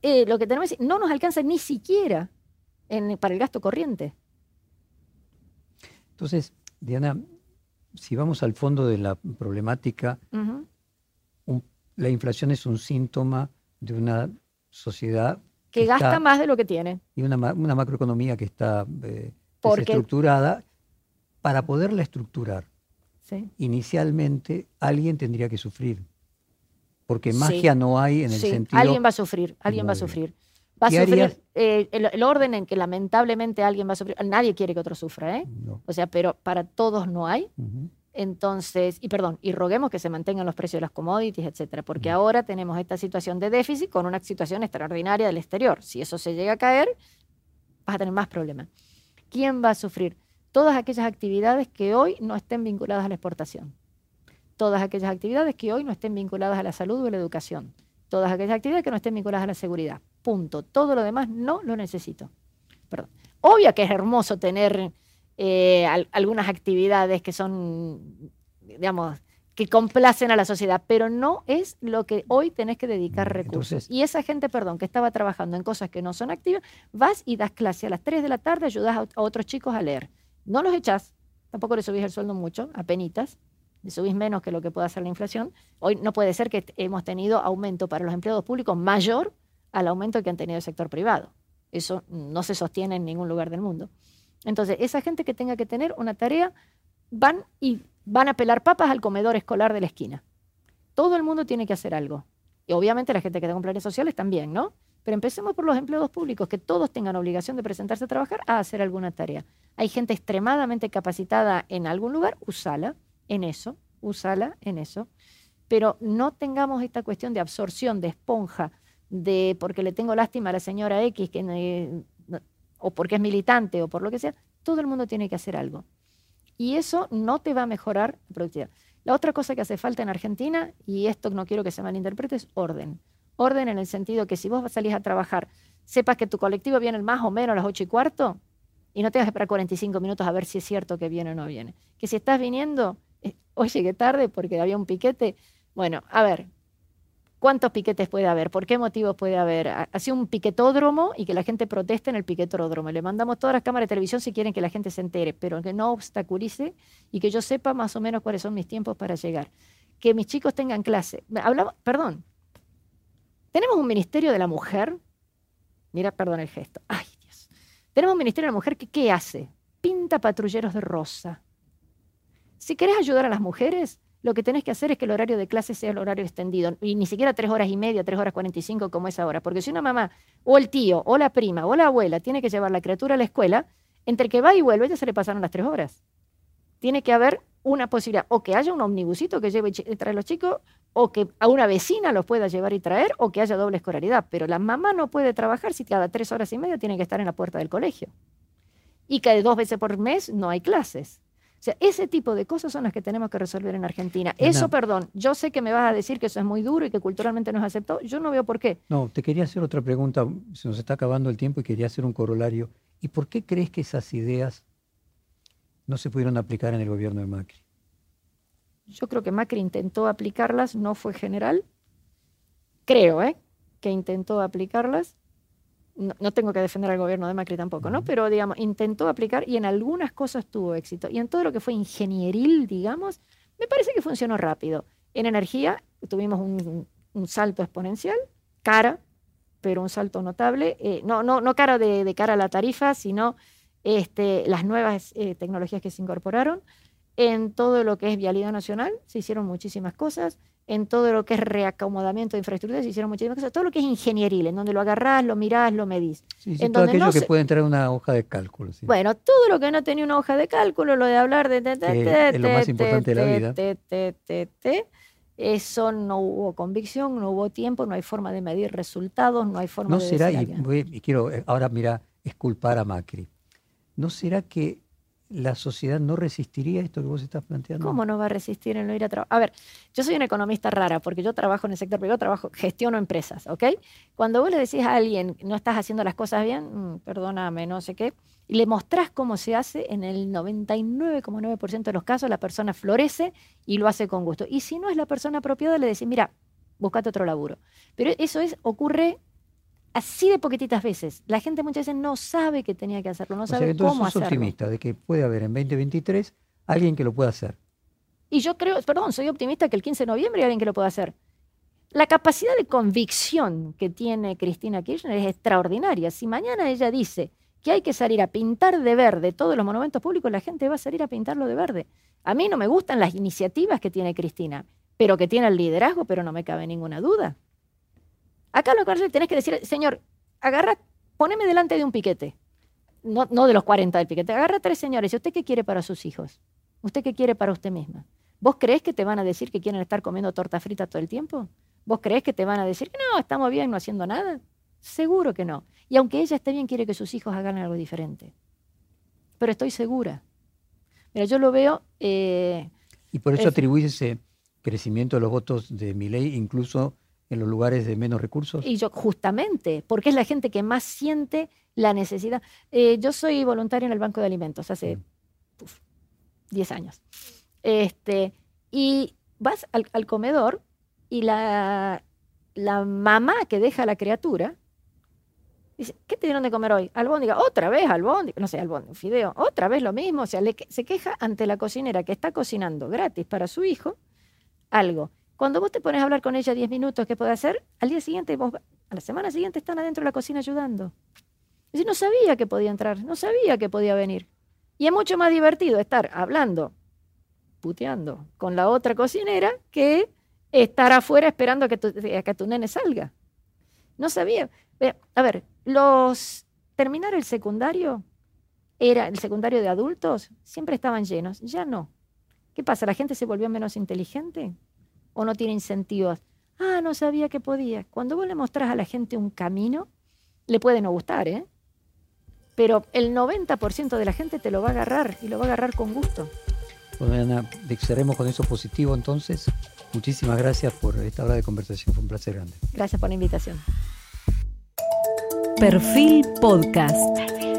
eh, lo que tenemos es, no nos alcanza ni siquiera para el gasto corriente. Entonces, Diana, si vamos al fondo de la problemática, la inflación es un síntoma de una sociedad que, gasta más de lo que tiene. Y una, macroeconomía que está eh, desestructurada. Para poderla estructurar, inicialmente alguien tendría que sufrir porque magia no hay en el sí. sentido... Alguien va a sufrir, alguien va a sufrir. Va a sufrir eh, el, orden en que lamentablemente alguien va a sufrir. Nadie quiere que otro sufra, ¿eh? O sea, pero para todos no hay. Entonces, y perdón, y roguemos que se mantengan los precios de las commodities, etcétera, porque ahora tenemos esta situación de déficit con una situación extraordinaria del exterior. Si eso se llega a caer, vas a tener más problemas. ¿Quién va a sufrir? Todas aquellas actividades que hoy no estén vinculadas a la exportación todas aquellas actividades que hoy no estén vinculadas a la salud o a la educación, todas aquellas actividades que no estén vinculadas a la seguridad. Punto. Todo lo demás no lo necesito. Perdón. Obvio que es hermoso tener eh, algunas actividades que son, digamos, que complacen a la sociedad, pero no es lo que hoy tenés que dedicar recursos. y esa gente, perdón, que estaba trabajando en cosas que no son activas, vas y das clase a las 3 de la tarde, ayudas a, otros chicos a leer. No los echás, tampoco le subís el sueldo mucho, a penitas, le subís menos que lo que puede hacer la inflación. Hoy no puede ser que hemos tenido aumento para los empleados públicos mayor al aumento que han tenido el sector privado. Eso no se sostiene en ningún lugar del mundo. Entonces, esa gente que tenga que tener una tarea, van y van a pelar papas al comedor escolar de la esquina. Todo el mundo tiene que hacer algo. Y obviamente la gente que tenga planes sociales también, ¿no? Pero empecemos por los empleados públicos, que todos tengan obligación de presentarse a trabajar a hacer alguna tarea. Hay gente extremadamente capacitada en algún lugar, usala en eso, usala en eso. Pero no tengamos esta cuestión de absorción, de esponja, de porque le tengo lástima a la señora X, que, o porque es militante, o por lo que sea. Todo el mundo tiene que hacer algo. Y eso no te va a mejorar la productividad. La otra cosa que hace falta en Argentina, y esto no quiero que se malinterprete, es orden. Orden en el sentido que si vos salís a trabajar, sepas que tu colectivo viene más o menos a las 8 y cuarto y no tengas que esperar 45 minutos a ver si es cierto que viene o no viene. Que si estás viniendo, eh, hoy llegué tarde porque había un piquete. Bueno, a ver, ¿Cuántos piquetes puede haber? ¿Por qué motivos puede haber? Hace un piquetódromo y que la gente proteste en el piquetódromo. Le mandamos todas las cámaras de televisión si quieren que la gente se entere, pero que no obstaculice y que yo sepa más o menos cuáles son mis tiempos para llegar. Que mis chicos tengan clase. Hablamos, perdón. Tenemos un Ministerio de la Mujer. Mira, perdón el gesto. Ay, Dios. Tenemos un Ministerio de la Mujer que ¿qué hace? Pinta patrulleros de rosa. Si querés ayudar a las mujeres, lo que tenés que hacer es que el horario de clase sea el horario extendido, y ni siquiera tres horas y media, tres horas cuarenta y cinco como es ahora, porque si una mamá o el tío o la prima o la abuela tiene que llevar la criatura a la escuela, entre que va y vuelve ya se le pasaron las tres horas. Tiene que haber una posibilidad, o que haya un omnibusito que lleve y trae a los chicos, o que a una vecina los pueda llevar y traer, o que haya doble escolaridad. Pero la mamá no puede trabajar si cada tres horas y media tiene que estar en la puerta del colegio. Y que dos veces por mes no hay clases. Sea, ese tipo de cosas son las que tenemos que resolver en Argentina. Eso, perdón, yo sé que me vas a decir que eso es muy duro y que culturalmente no es aceptado. Yo no veo por qué. No, te quería hacer otra pregunta. Se nos está acabando el tiempo y quería hacer un corolario. ¿Y por qué crees que esas ideas no se pudieron aplicar en el gobierno de Macri? Yo creo que Macri intentó aplicarlas, no fue general. Creo, ¿eh? Que intentó aplicarlas no, tengo que defender al gobierno de Macri tampoco, ¿no? Pero, digamos, intentó aplicar y en algunas cosas tuvo éxito. Y en todo lo que fue ingenieril, digamos, me parece que funcionó rápido. En energía tuvimos un, salto exponencial, cara, pero un salto notable. Eh, no, no, no cara de, cara a la tarifa, sino este, las nuevas eh, tecnologías que se incorporaron. En todo lo que es vialidad nacional se hicieron muchísimas cosas en todo lo que es reacomodamiento de infraestructuras se hicieron muchísimas cosas, todo lo que es ingenieril, en donde lo agarrás, lo mirás, lo medís. Sí, todo aquello que puede entrar en una hoja de cálculo. Bueno, todo lo que no tenía una hoja de cálculo, lo de hablar de... es lo más importante de la vida. Eso no hubo convicción, no hubo tiempo, no hay forma de medir resultados, no hay forma no de... será, y, y quiero eh, ahora, mira, esculpar a Macri, ¿no será que la sociedad no resistiría esto que vos estás planteando? ¿Cómo no va a resistir en no ir a trabajar? A ver, yo soy una economista rara porque yo trabajo en el sector privado, trabajo, gestiono empresas, ¿ok? Cuando vos le decís a alguien, no estás haciendo las cosas bien, mm, perdóname, no sé qué, y le mostrás cómo se hace, en el 99,9% de los casos la persona florece y lo hace con gusto. Y si no es la persona apropiada, le decís, mira, buscate otro laburo. Pero eso es, ocurre así de poquititas veces. La gente muchas veces no sabe que tenía que hacerlo, no sabe cómo hacerlo. optimista de que puede haber en 2023 alguien que lo pueda hacer. Y yo creo, perdón, soy optimista que el 15 de noviembre hay alguien que lo pueda hacer. La capacidad de convicción que tiene Cristina Kirchner es extraordinaria. Si mañana ella dice que hay que salir a pintar de verde todos los monumentos públicos, la gente va a salir a pintarlo de verde. A mí no me gustan las iniciativas que tiene Cristina, pero que tiene el liderazgo, pero no me cabe ninguna duda. Acá lo que tenés que decir, señor, agarra, poneme delante de un piquete. No, no de los 40 del piquete. Agarra tres señores. ¿Y usted qué quiere para sus hijos? ¿Usted qué quiere para usted misma? ¿Vos crees que te van a decir que quieren estar comiendo torta frita todo el tiempo? ¿Vos crees que te van a decir que no, estamos bien no haciendo nada? Seguro que no. Y aunque ella esté bien, quiere que sus hijos hagan algo diferente. Pero estoy segura. Mira, yo lo veo... Eh, y por eso atribuís ese crecimiento de los votos de mi ley, incluso en los lugares de menos recursos? Y yo, justamente, porque es la gente que más siente la necesidad. Eh, yo soy voluntaria en el Banco de Alimentos hace 10 años. Este, y vas al, comedor y la, la mamá que deja a la criatura Dice, ¿qué te dieron de comer hoy? Albóndiga, otra vez albóndiga, no sé, albóndiga, fideo, otra vez lo mismo. O sea, se queja ante la cocinera que está cocinando gratis para su hijo algo. Cuando vos te pones a hablar con ella 10 minutos, ¿qué puede hacer? Al día siguiente, vos, a la semana siguiente están adentro de la cocina ayudando. Y no sabía que podía entrar, no sabía que podía venir. Y es mucho más divertido estar hablando, puteando con la otra cocinera que estar afuera esperando a que tu, a que tu nene salga. No sabía. A ver, los terminar el secundario era el secundario de adultos, siempre estaban llenos, ya no. ¿Qué pasa? ¿La gente se volvió menos inteligente? ¿O no tiene incentivos? Ah, no sabía que podía. Cuando vos le mostrás a la gente un camino, le puede no gustar, ¿eh? Pero el 90% de la gente te lo va a agarrar y lo va a agarrar con gusto. Bueno, Ana, cerremos con eso positivo entonces. Muchísimas gracias por esta hora de conversación, fue un placer grande. Gracias por la invitación. Perfil Podcast.